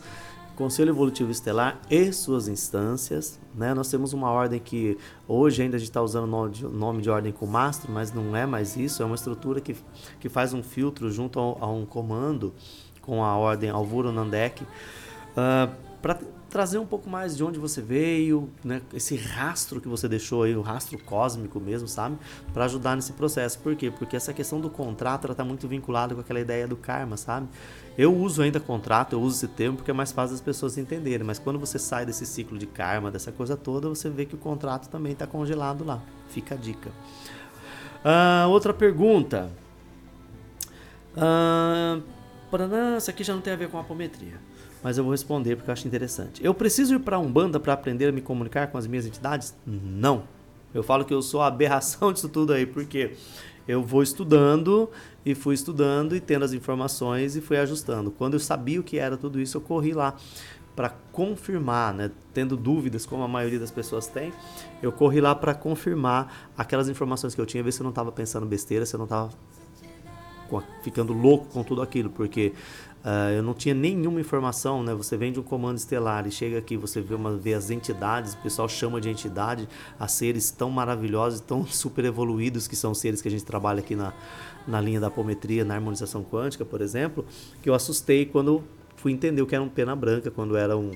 Conselho Evolutivo Estelar e suas instâncias. Né? Nós temos uma ordem que hoje ainda a gente está usando o nome de, nome de ordem com mastro, mas não é mais isso. É uma estrutura que, que faz um filtro junto a, a um comando com a ordem Alvuro Nandek. Uh, para trazer um pouco mais de onde você veio, né? Esse rastro que você deixou aí, o rastro cósmico mesmo, sabe? Para ajudar nesse processo. Por quê? Porque essa questão do contrato, ela tá muito vinculada com aquela ideia do karma, sabe? Eu uso ainda contrato, eu uso esse termo porque é mais fácil as pessoas entenderem, mas quando você sai desse ciclo de karma, dessa coisa toda, você vê que o contrato também está congelado lá. Fica a dica. Uh, outra pergunta. Uh, essa aqui já não tem a ver com apometria mas eu vou responder porque eu acho interessante. Eu preciso ir para Umbanda para aprender a me comunicar com as minhas entidades? Não. Eu falo que eu sou a aberração disso tudo aí, porque eu vou estudando e fui estudando e tendo as informações e fui ajustando. Quando eu sabia o que era tudo isso, eu corri lá para confirmar, né? tendo dúvidas, como a maioria das pessoas tem, eu corri lá para confirmar aquelas informações que eu tinha, ver se eu não estava pensando besteira, se eu não estava ficando louco com tudo aquilo, porque Uh, eu não tinha nenhuma informação, né? Você vem de um comando estelar e chega aqui, você vê, uma, vê as entidades, o pessoal chama de entidade a seres tão maravilhosos, tão super evoluídos que são seres que a gente trabalha aqui na, na linha da apometria, na harmonização quântica, por exemplo, que eu assustei quando fui entender o que era um pena branca, quando era um,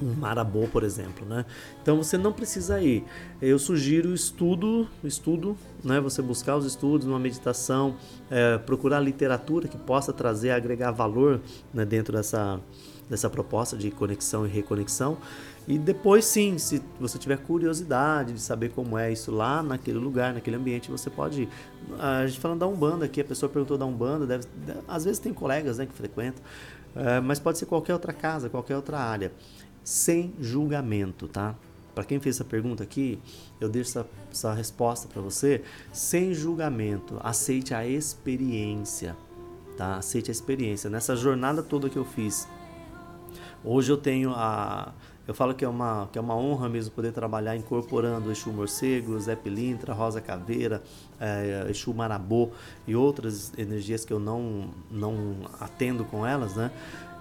um marabô, por exemplo, né? Então você não precisa ir. Eu sugiro estudo, estudo, né? Você buscar os estudos, uma meditação, é, procurar literatura que possa trazer, agregar valor né, dentro dessa, dessa proposta de conexão e reconexão. E depois, sim, se você tiver curiosidade de saber como é isso lá naquele lugar, naquele ambiente, você pode ir. A gente falando da Umbanda aqui, a pessoa perguntou da Umbanda, deve, às vezes tem colegas né, que frequentam, é, mas pode ser qualquer outra casa, qualquer outra área sem julgamento, tá? para quem fez essa pergunta aqui, eu deixo essa, essa resposta para você sem julgamento. Aceite a experiência, tá? Aceite a experiência. Nessa jornada toda que eu fiz, hoje eu tenho a eu falo que é uma, que é uma honra mesmo poder trabalhar incorporando Exu Morcego, Zé Pilintra, Rosa Caveira, é, Exu Marabô e outras energias que eu não, não atendo com elas, né?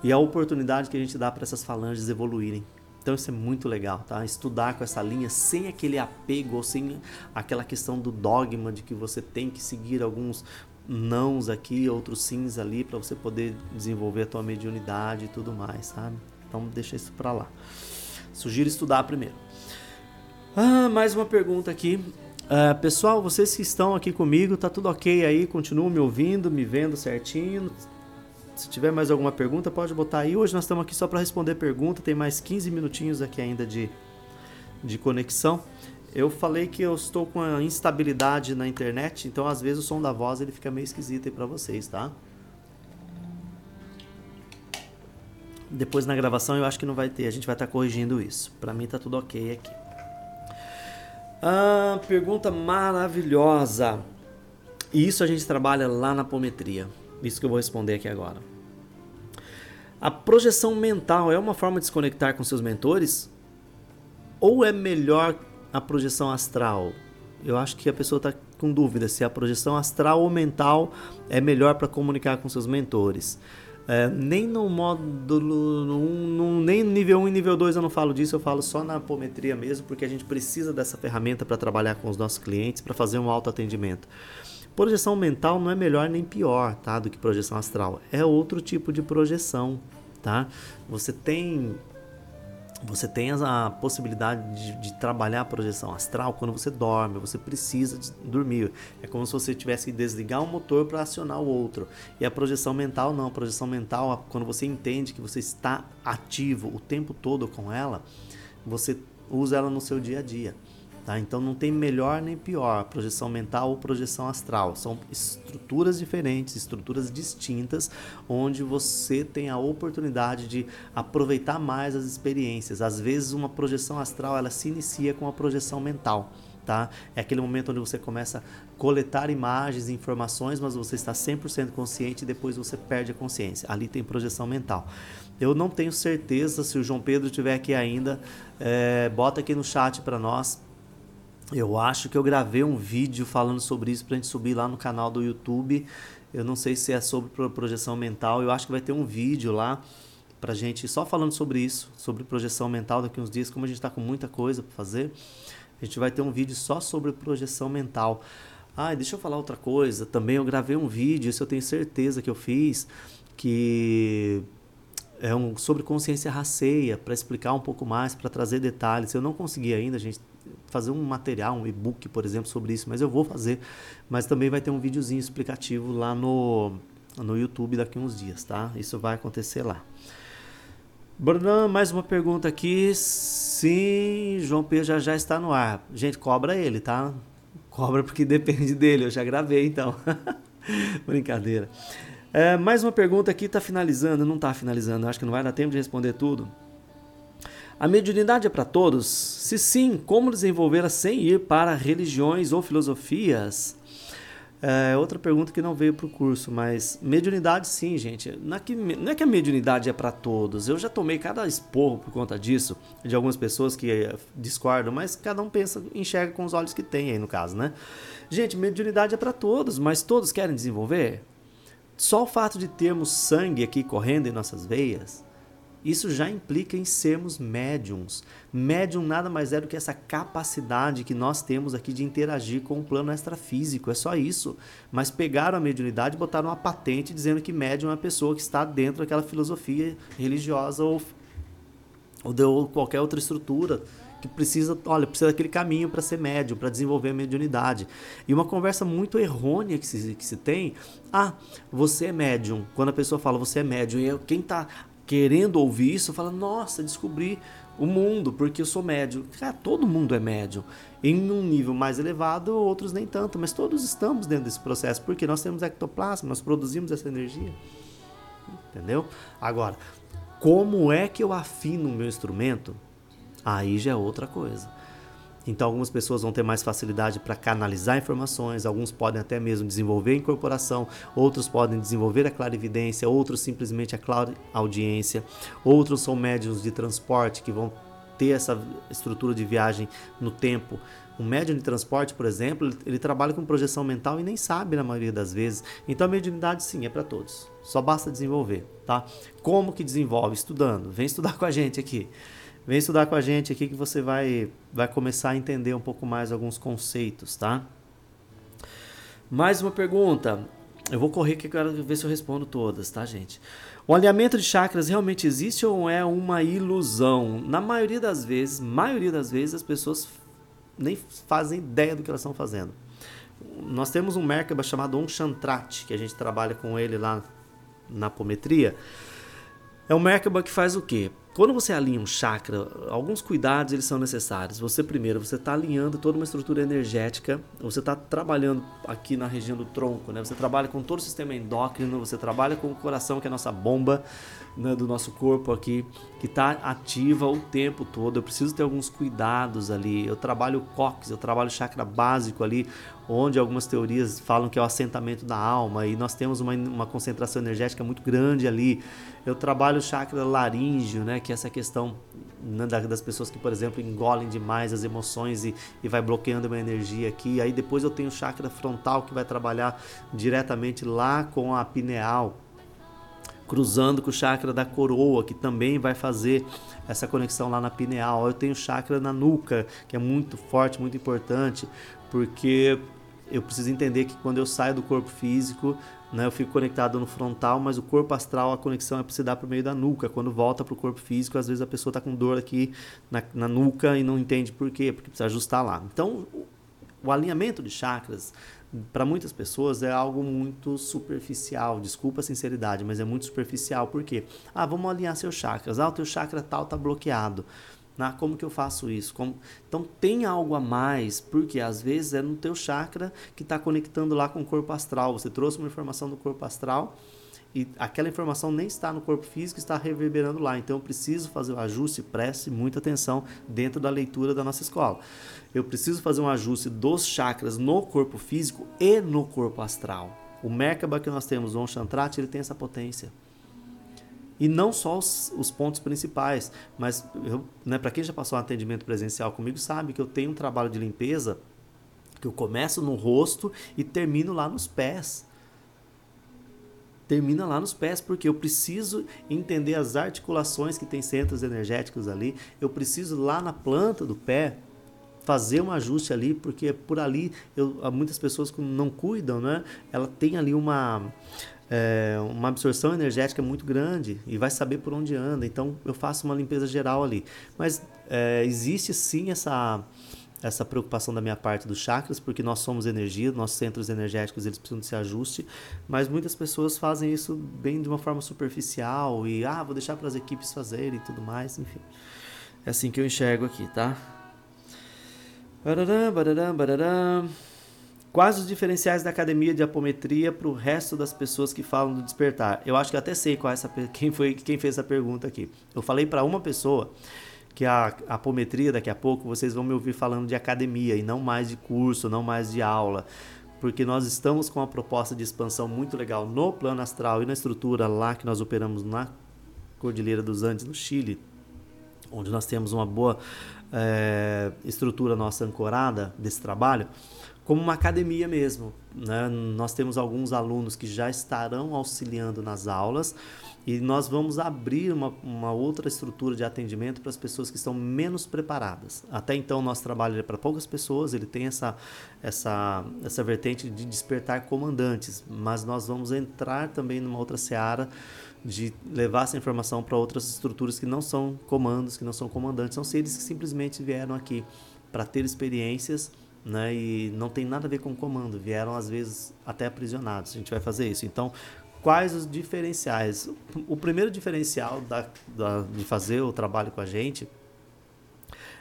E a oportunidade que a gente dá para essas falanges evoluírem. Então isso é muito legal, tá? Estudar com essa linha sem aquele apego ou sem aquela questão do dogma de que você tem que seguir alguns nãos aqui, outros sims ali para você poder desenvolver a tua mediunidade e tudo mais, sabe? Então deixa isso para lá. Sugiro estudar primeiro. Ah, mais uma pergunta aqui. Uh, pessoal, vocês que estão aqui comigo, tá tudo ok aí? Continuam me ouvindo, me vendo certinho? Se tiver mais alguma pergunta, pode botar aí. Hoje nós estamos aqui só para responder pergunta. Tem mais 15 minutinhos aqui ainda de, de conexão. Eu falei que eu estou com a instabilidade na internet, então às vezes o som da voz ele fica meio esquisito aí para vocês, tá? Depois na gravação eu acho que não vai ter, a gente vai estar tá corrigindo isso. Para mim tá tudo ok aqui. Ah, pergunta maravilhosa. Isso a gente trabalha lá na apometria. Isso que eu vou responder aqui agora. A projeção mental é uma forma de se conectar com seus mentores? Ou é melhor a projeção astral? Eu acho que a pessoa está com dúvida se a projeção astral ou mental é melhor para comunicar com seus mentores. É, nem no módulo no, no, nem nível 1 e nível 2 eu não falo disso, eu falo só na apometria mesmo, porque a gente precisa dessa ferramenta para trabalhar com os nossos clientes, para fazer um autoatendimento. Projeção mental não é melhor nem pior, tá, do que projeção astral. É outro tipo de projeção, tá? Você tem você tem a possibilidade de, de, trabalhar a projeção astral quando você dorme, você precisa dormir. É como se você tivesse que desligar um motor para acionar o outro. E a projeção mental não. A projeção mental, quando você entende que você está ativo o tempo todo com ela, você usa ela no seu dia a dia. Tá? Então não tem melhor nem pior, projeção mental ou projeção astral. São estruturas diferentes, estruturas distintas, onde você tem a oportunidade de aproveitar mais as experiências. Às vezes uma projeção astral ela se inicia com a projeção mental. Tá? É aquele momento onde você começa a coletar imagens e informações, mas você está 100% consciente e depois você perde a consciência. Ali tem projeção mental. Eu não tenho certeza se o João Pedro estiver aqui ainda, é, bota aqui no chat para nós eu acho que eu gravei um vídeo falando sobre isso para a gente subir lá no canal do YouTube. Eu não sei se é sobre projeção mental. Eu acho que vai ter um vídeo lá para gente só falando sobre isso, sobre projeção mental daqui uns dias. Como a gente está com muita coisa para fazer, a gente vai ter um vídeo só sobre projeção mental. Ah, deixa eu falar outra coisa. Também eu gravei um vídeo, isso eu tenho certeza que eu fiz, que é um sobre consciência raceia, para explicar um pouco mais, para trazer detalhes. Eu não consegui ainda, gente fazer um material, um e-book, por exemplo, sobre isso, mas eu vou fazer. Mas também vai ter um videozinho explicativo lá no, no YouTube daqui uns dias, tá? Isso vai acontecer lá. Bruno, mais uma pergunta aqui. Sim, João Pedro já, já está no ar. Gente, cobra ele, tá? Cobra porque depende dele. Eu já gravei, então. Brincadeira. É, mais uma pergunta aqui, está finalizando. Não está finalizando, acho que não vai dar tempo de responder tudo. A mediunidade é para todos? Se sim, como desenvolvê-la sem ir para religiões ou filosofias? É outra pergunta que não veio para o curso, mas mediunidade sim, gente. Não é que, não é que a mediunidade é para todos. Eu já tomei cada esporro por conta disso, de algumas pessoas que eh, discordam, mas cada um pensa, enxerga com os olhos que tem aí no caso, né? Gente, mediunidade é para todos, mas todos querem desenvolver? Só o fato de termos sangue aqui correndo em nossas veias isso já implica em sermos médiums. Médium nada mais é do que essa capacidade que nós temos aqui de interagir com o plano extrafísico. É só isso. Mas pegaram a mediunidade e botaram uma patente dizendo que médium é uma pessoa que está dentro daquela filosofia religiosa ou, ou de qualquer outra estrutura que precisa, olha, precisa daquele caminho para ser médium, para desenvolver a mediunidade. E uma conversa muito errônea que se, que se tem, ah, você é médium. Quando a pessoa fala você é médium, e quem está querendo ouvir isso, fala: Nossa, descobri o mundo, porque eu sou médio. Cara, todo mundo é médio. Em um nível mais elevado, outros nem tanto, mas todos estamos dentro desse processo, porque nós temos ectoplasma, nós produzimos essa energia. Entendeu? Agora, como é que eu afino o meu instrumento? Aí já é outra coisa. Então, algumas pessoas vão ter mais facilidade para canalizar informações, alguns podem até mesmo desenvolver a incorporação, outros podem desenvolver a clarividência, outros simplesmente a audiência, outros são médiums de transporte que vão ter essa estrutura de viagem no tempo. Um médium de transporte, por exemplo, ele, ele trabalha com projeção mental e nem sabe na maioria das vezes. Então a mediunidade sim é para todos. Só basta desenvolver, tá? Como que desenvolve? Estudando. Vem estudar com a gente aqui. Vem estudar com a gente aqui que você vai, vai começar a entender um pouco mais alguns conceitos, tá? Mais uma pergunta. Eu vou correr que eu quero ver se eu respondo todas, tá, gente? O alinhamento de chakras realmente existe ou é uma ilusão? Na maioria das vezes, maioria das vezes as pessoas nem fazem ideia do que elas estão fazendo. Nós temos um Merkaba chamado Onchantrat, que a gente trabalha com ele lá na apometria. É um Merkaba que faz o quê? Quando você alinha um chakra, alguns cuidados eles são necessários. Você primeiro, você está alinhando toda uma estrutura energética. Você está trabalhando aqui na região do tronco, né? Você trabalha com todo o sistema endócrino, você trabalha com o coração que é a nossa bomba né, do nosso corpo aqui, que está ativa o tempo todo. Eu preciso ter alguns cuidados ali. Eu trabalho o cox, eu trabalho o chakra básico ali, onde algumas teorias falam que é o assentamento da alma e nós temos uma, uma concentração energética muito grande ali. Eu trabalho o chakra laríngeo, né, que é essa questão né, das pessoas que, por exemplo, engolem demais as emoções e, e vai bloqueando uma energia aqui. Aí depois eu tenho o chakra frontal que vai trabalhar diretamente lá com a pineal, cruzando com o chakra da coroa, que também vai fazer essa conexão lá na pineal. Eu tenho o chakra na nuca, que é muito forte, muito importante, porque eu preciso entender que quando eu saio do corpo físico, né, eu fico conectado no frontal, mas o corpo astral, a conexão é para se dar por meio da nuca. Quando volta para o corpo físico, às vezes a pessoa está com dor aqui na, na nuca e não entende por quê, porque precisa ajustar lá. Então, o alinhamento de chakras, para muitas pessoas, é algo muito superficial. Desculpa a sinceridade, mas é muito superficial. Por quê? Ah, vamos alinhar seus chakras. Ah, o teu chakra tal está bloqueado. Ah, como que eu faço isso? Como... Então tem algo a mais, porque às vezes é no teu chakra que está conectando lá com o corpo astral. Você trouxe uma informação do corpo astral e aquela informação nem está no corpo físico, está reverberando lá. Então eu preciso fazer o ajuste, preste muita atenção dentro da leitura da nossa escola. Eu preciso fazer um ajuste dos chakras no corpo físico e no corpo astral. O Merkaba que nós temos, o Onchantrat, ele tem essa potência. E não só os, os pontos principais, mas né, para quem já passou um atendimento presencial comigo, sabe que eu tenho um trabalho de limpeza que eu começo no rosto e termino lá nos pés. Termina lá nos pés, porque eu preciso entender as articulações que tem centros energéticos ali. Eu preciso lá na planta do pé fazer um ajuste ali, porque por ali eu, muitas pessoas não cuidam, né? Ela tem ali uma é, uma absorção energética muito grande e vai saber por onde anda. Então eu faço uma limpeza geral ali. Mas é, existe sim essa essa preocupação da minha parte dos chakras, porque nós somos energia, nossos centros energéticos eles precisam de se ajuste, mas muitas pessoas fazem isso bem de uma forma superficial e ah, vou deixar para as equipes fazerem e tudo mais, enfim. É assim que eu enxergo aqui, tá? Bararam, bararam, bararam. Quais os diferenciais da academia de apometria para o resto das pessoas que falam do despertar? Eu acho que até sei qual é essa, quem foi quem fez essa pergunta aqui. Eu falei para uma pessoa que a, apometria daqui a pouco vocês vão me ouvir falando de academia e não mais de curso, não mais de aula, porque nós estamos com uma proposta de expansão muito legal no plano astral e na estrutura lá que nós operamos na Cordilheira dos Andes, no Chile, onde nós temos uma boa é, estrutura nossa ancorada desse trabalho como uma academia mesmo. Né? Nós temos alguns alunos que já estarão auxiliando nas aulas e nós vamos abrir uma, uma outra estrutura de atendimento para as pessoas que estão menos preparadas. Até então, nosso trabalho é para poucas pessoas, ele tem essa, essa, essa vertente de despertar comandantes, mas nós vamos entrar também numa outra seara de levar essa informação para outras estruturas que não são comandos, que não são comandantes, são seres que simplesmente vieram aqui para ter experiências né? E não tem nada a ver com comando. Vieram às vezes até aprisionados. A gente vai fazer isso. Então, quais os diferenciais? O primeiro diferencial da, da de fazer o trabalho com a gente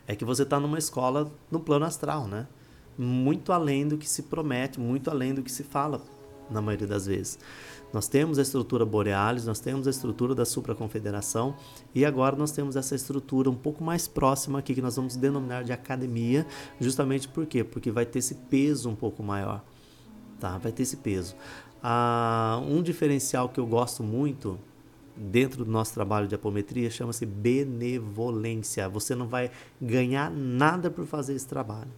é que você está numa escola no plano astral, né? Muito além do que se promete, muito além do que se fala. na maioria das vezes. Nós temos a estrutura Borealis, nós temos a estrutura da supraconfederação e agora nós temos essa estrutura um pouco mais próxima aqui que nós vamos denominar de academia, justamente por quê? Porque vai ter esse peso um pouco maior, tá? Vai ter esse peso. Ah, um diferencial que eu gosto muito dentro do nosso trabalho de apometria chama-se benevolência. Você não vai ganhar nada por fazer esse trabalho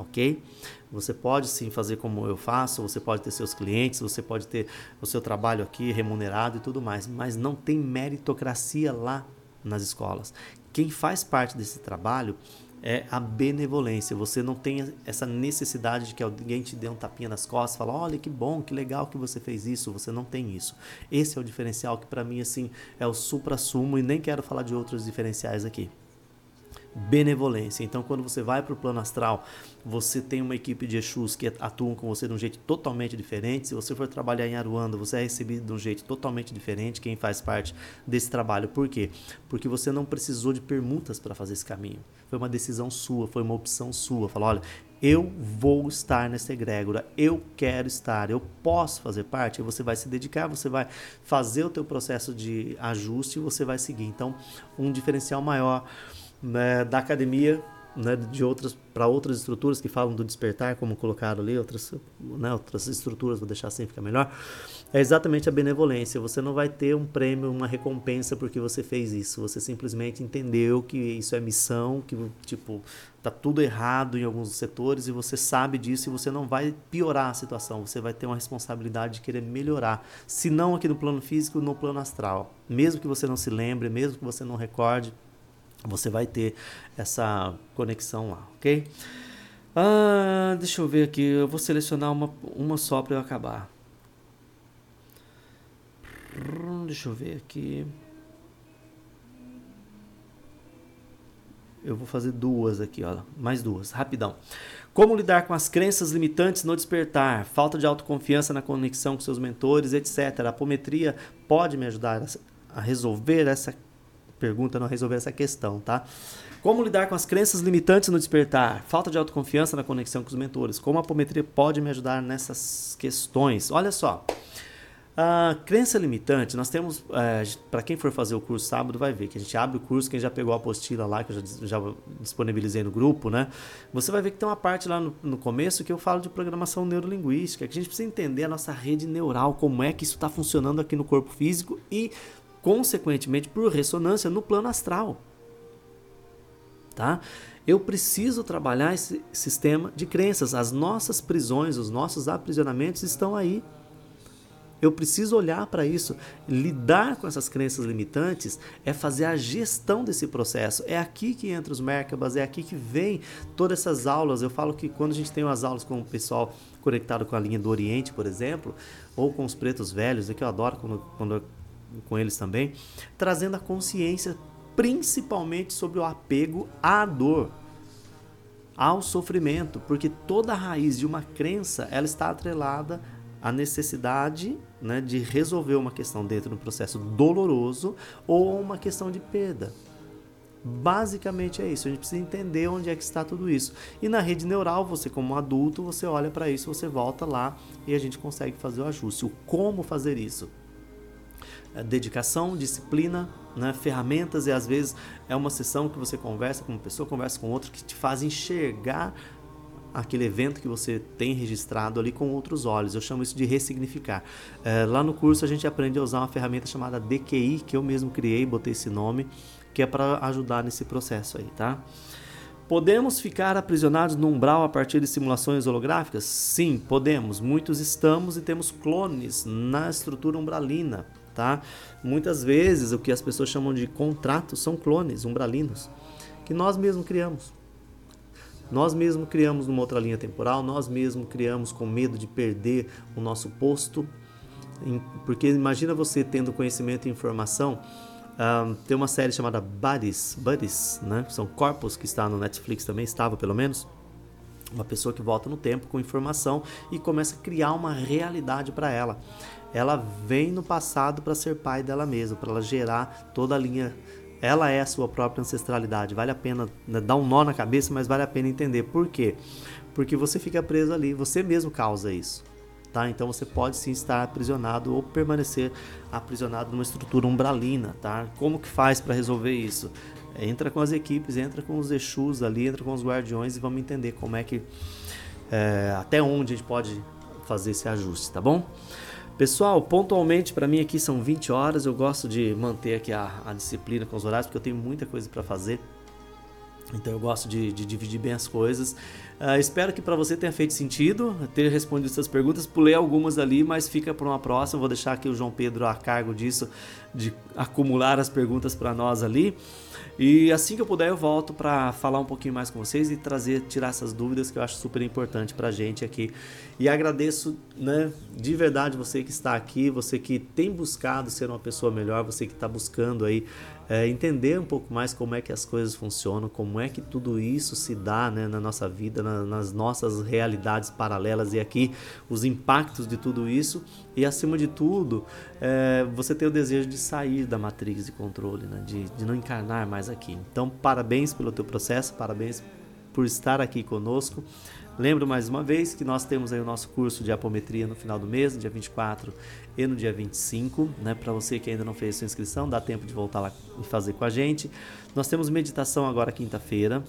ok? Você pode sim fazer como eu faço, você pode ter seus clientes, você pode ter o seu trabalho aqui remunerado e tudo mais, mas não tem meritocracia lá nas escolas. Quem faz parte desse trabalho é a benevolência. Você não tem essa necessidade de que alguém te dê um tapinha nas costas, fala, olha que bom, que legal que você fez isso. Você não tem isso. Esse é o diferencial que para mim assim é o supra-sumo e nem quero falar de outros diferenciais aqui benevolência. Então, quando você vai para o plano astral, você tem uma equipe de Exus que atuam com você de um jeito totalmente diferente. Se você for trabalhar em Aruanda, você é recebido de um jeito totalmente diferente. Quem faz parte desse trabalho, por quê? Porque você não precisou de permutas para fazer esse caminho. Foi uma decisão sua, foi uma opção sua. Falar, olha, eu vou estar nessa egrégora, eu quero estar, eu posso fazer parte. Você vai se dedicar, você vai fazer o teu processo de ajuste e você vai seguir. Então, um diferencial maior né, da academia, né, de outras para outras estruturas que falam do despertar, como colocaram ali, outras, né, outras estruturas, vou deixar assim, fica melhor. É exatamente a benevolência. Você não vai ter um prêmio, uma recompensa porque você fez isso. Você simplesmente entendeu que isso é missão, que tipo tá tudo errado em alguns setores e você sabe disso e você não vai piorar a situação. Você vai ter uma responsabilidade de querer melhorar, se não aqui no plano físico, no plano astral. Mesmo que você não se lembre, mesmo que você não recorde, você vai ter essa conexão lá, ok? Ah, deixa eu ver aqui, eu vou selecionar uma, uma só para eu acabar. Deixa eu ver aqui. Eu vou fazer duas aqui, ó, mais duas, rapidão. Como lidar com as crenças limitantes no despertar, falta de autoconfiança na conexão com seus mentores, etc. A apometria pode me ajudar a resolver essa pergunta não resolver essa questão, tá? Como lidar com as crenças limitantes no despertar? Falta de autoconfiança na conexão com os mentores. Como a apometria pode me ajudar nessas questões? Olha só. A crença limitante, nós temos, é, para quem for fazer o curso sábado, vai ver que a gente abre o curso, quem já pegou a apostila lá, que eu já, já disponibilizei no grupo, né? Você vai ver que tem uma parte lá no, no começo que eu falo de programação neurolinguística, que a gente precisa entender a nossa rede neural, como é que isso está funcionando aqui no corpo físico e consequentemente por ressonância no plano astral. Tá? Eu preciso trabalhar esse sistema de crenças. As nossas prisões, os nossos aprisionamentos estão aí. Eu preciso olhar para isso. Lidar com essas crenças limitantes é fazer a gestão desse processo. É aqui que entra os Merkabas, é aqui que vem todas essas aulas. Eu falo que quando a gente tem as aulas com o pessoal conectado com a linha do Oriente, por exemplo, ou com os pretos velhos, é que eu adoro quando, quando com eles também, trazendo a consciência principalmente sobre o apego à dor, ao sofrimento, porque toda a raiz de uma crença ela está atrelada à necessidade né, de resolver uma questão dentro de um processo doloroso ou uma questão de perda. Basicamente é isso. A gente precisa entender onde é que está tudo isso. E na rede neural, você como adulto, você olha para isso, você volta lá e a gente consegue fazer o ajuste. O como fazer isso? É, dedicação, disciplina, né, ferramentas e às vezes é uma sessão que você conversa com uma pessoa, conversa com outra que te faz enxergar aquele evento que você tem registrado ali com outros olhos. Eu chamo isso de ressignificar. É, lá no curso a gente aprende a usar uma ferramenta chamada DQI, que eu mesmo criei, botei esse nome, que é para ajudar nesse processo aí, tá? Podemos ficar aprisionados no umbral a partir de simulações holográficas? Sim, podemos. Muitos estamos e temos clones na estrutura umbralina tá? Muitas vezes o que as pessoas chamam de contratos são clones umbralinos que nós mesmos criamos. Nós mesmos criamos numa outra linha temporal, nós mesmos criamos com medo de perder o nosso posto, porque imagina você tendo conhecimento e informação. Um, tem uma série chamada Buddies, Buddies, né? São corpos que está no Netflix também, estava pelo menos. Uma pessoa que volta no tempo com informação e começa a criar uma realidade para ela ela vem no passado para ser pai dela mesma, para ela gerar toda a linha. Ela é a sua própria ancestralidade. Vale a pena né, dar um nó na cabeça, mas vale a pena entender. Por quê? Porque você fica preso ali, você mesmo causa isso. tá? Então você pode sim estar aprisionado ou permanecer aprisionado numa estrutura umbralina, tá? Como que faz para resolver isso? Entra com as equipes, entra com os Exus ali, entra com os guardiões e vamos entender como é que é, até onde a gente pode fazer esse ajuste, tá bom? Pessoal, pontualmente para mim aqui são 20 horas. Eu gosto de manter aqui a, a disciplina com os horários porque eu tenho muita coisa para fazer. Então eu gosto de, de, dividir bem as coisas. Uh, espero que para você tenha feito sentido, ter respondido suas perguntas. Pulei algumas ali, mas fica para uma próxima. Vou deixar aqui o João Pedro a cargo disso, de acumular as perguntas para nós ali. E assim que eu puder, eu volto para falar um pouquinho mais com vocês e trazer, tirar essas dúvidas que eu acho super importante para a gente aqui. E agradeço, né, de verdade você que está aqui, você que tem buscado ser uma pessoa melhor, você que está buscando aí é, entender um pouco mais como é que as coisas funcionam, como é que tudo isso se dá né, na nossa vida, na, nas nossas realidades paralelas e aqui os impactos de tudo isso e acima de tudo é, você ter o desejo de sair da matriz de controle, né, de, de não encarnar mais aqui. Então parabéns pelo teu processo, parabéns por estar aqui conosco. Lembro mais uma vez que nós temos aí o nosso curso de apometria no final do mês, no dia 24 e no dia 25, né? Para você que ainda não fez sua inscrição, dá tempo de voltar lá e fazer com a gente. Nós temos meditação agora quinta-feira.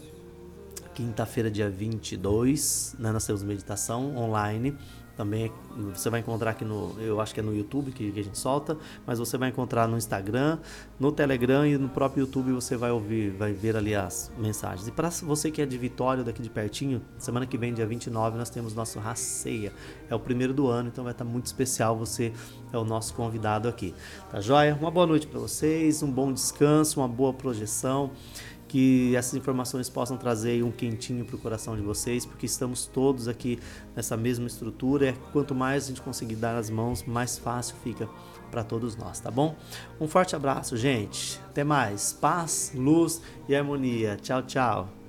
Quinta-feira, dia 22, né? Nós temos meditação online também você vai encontrar aqui no, eu acho que é no YouTube que, que, a gente solta, mas você vai encontrar no Instagram, no Telegram e no próprio YouTube você vai ouvir, vai ver ali as mensagens. E para você que é de Vitória, daqui de pertinho, semana que vem, dia 29, nós temos nosso Raceia. É o primeiro do ano, então vai estar muito especial. Você é o nosso convidado aqui. Tá joia? Uma boa noite para vocês, um bom descanso, uma boa projeção que essas informações possam trazer um quentinho para o coração de vocês, porque estamos todos aqui nessa mesma estrutura. Quanto mais a gente conseguir dar as mãos, mais fácil fica para todos nós, tá bom? Um forte abraço, gente. Até mais. Paz, luz e harmonia. Tchau, tchau.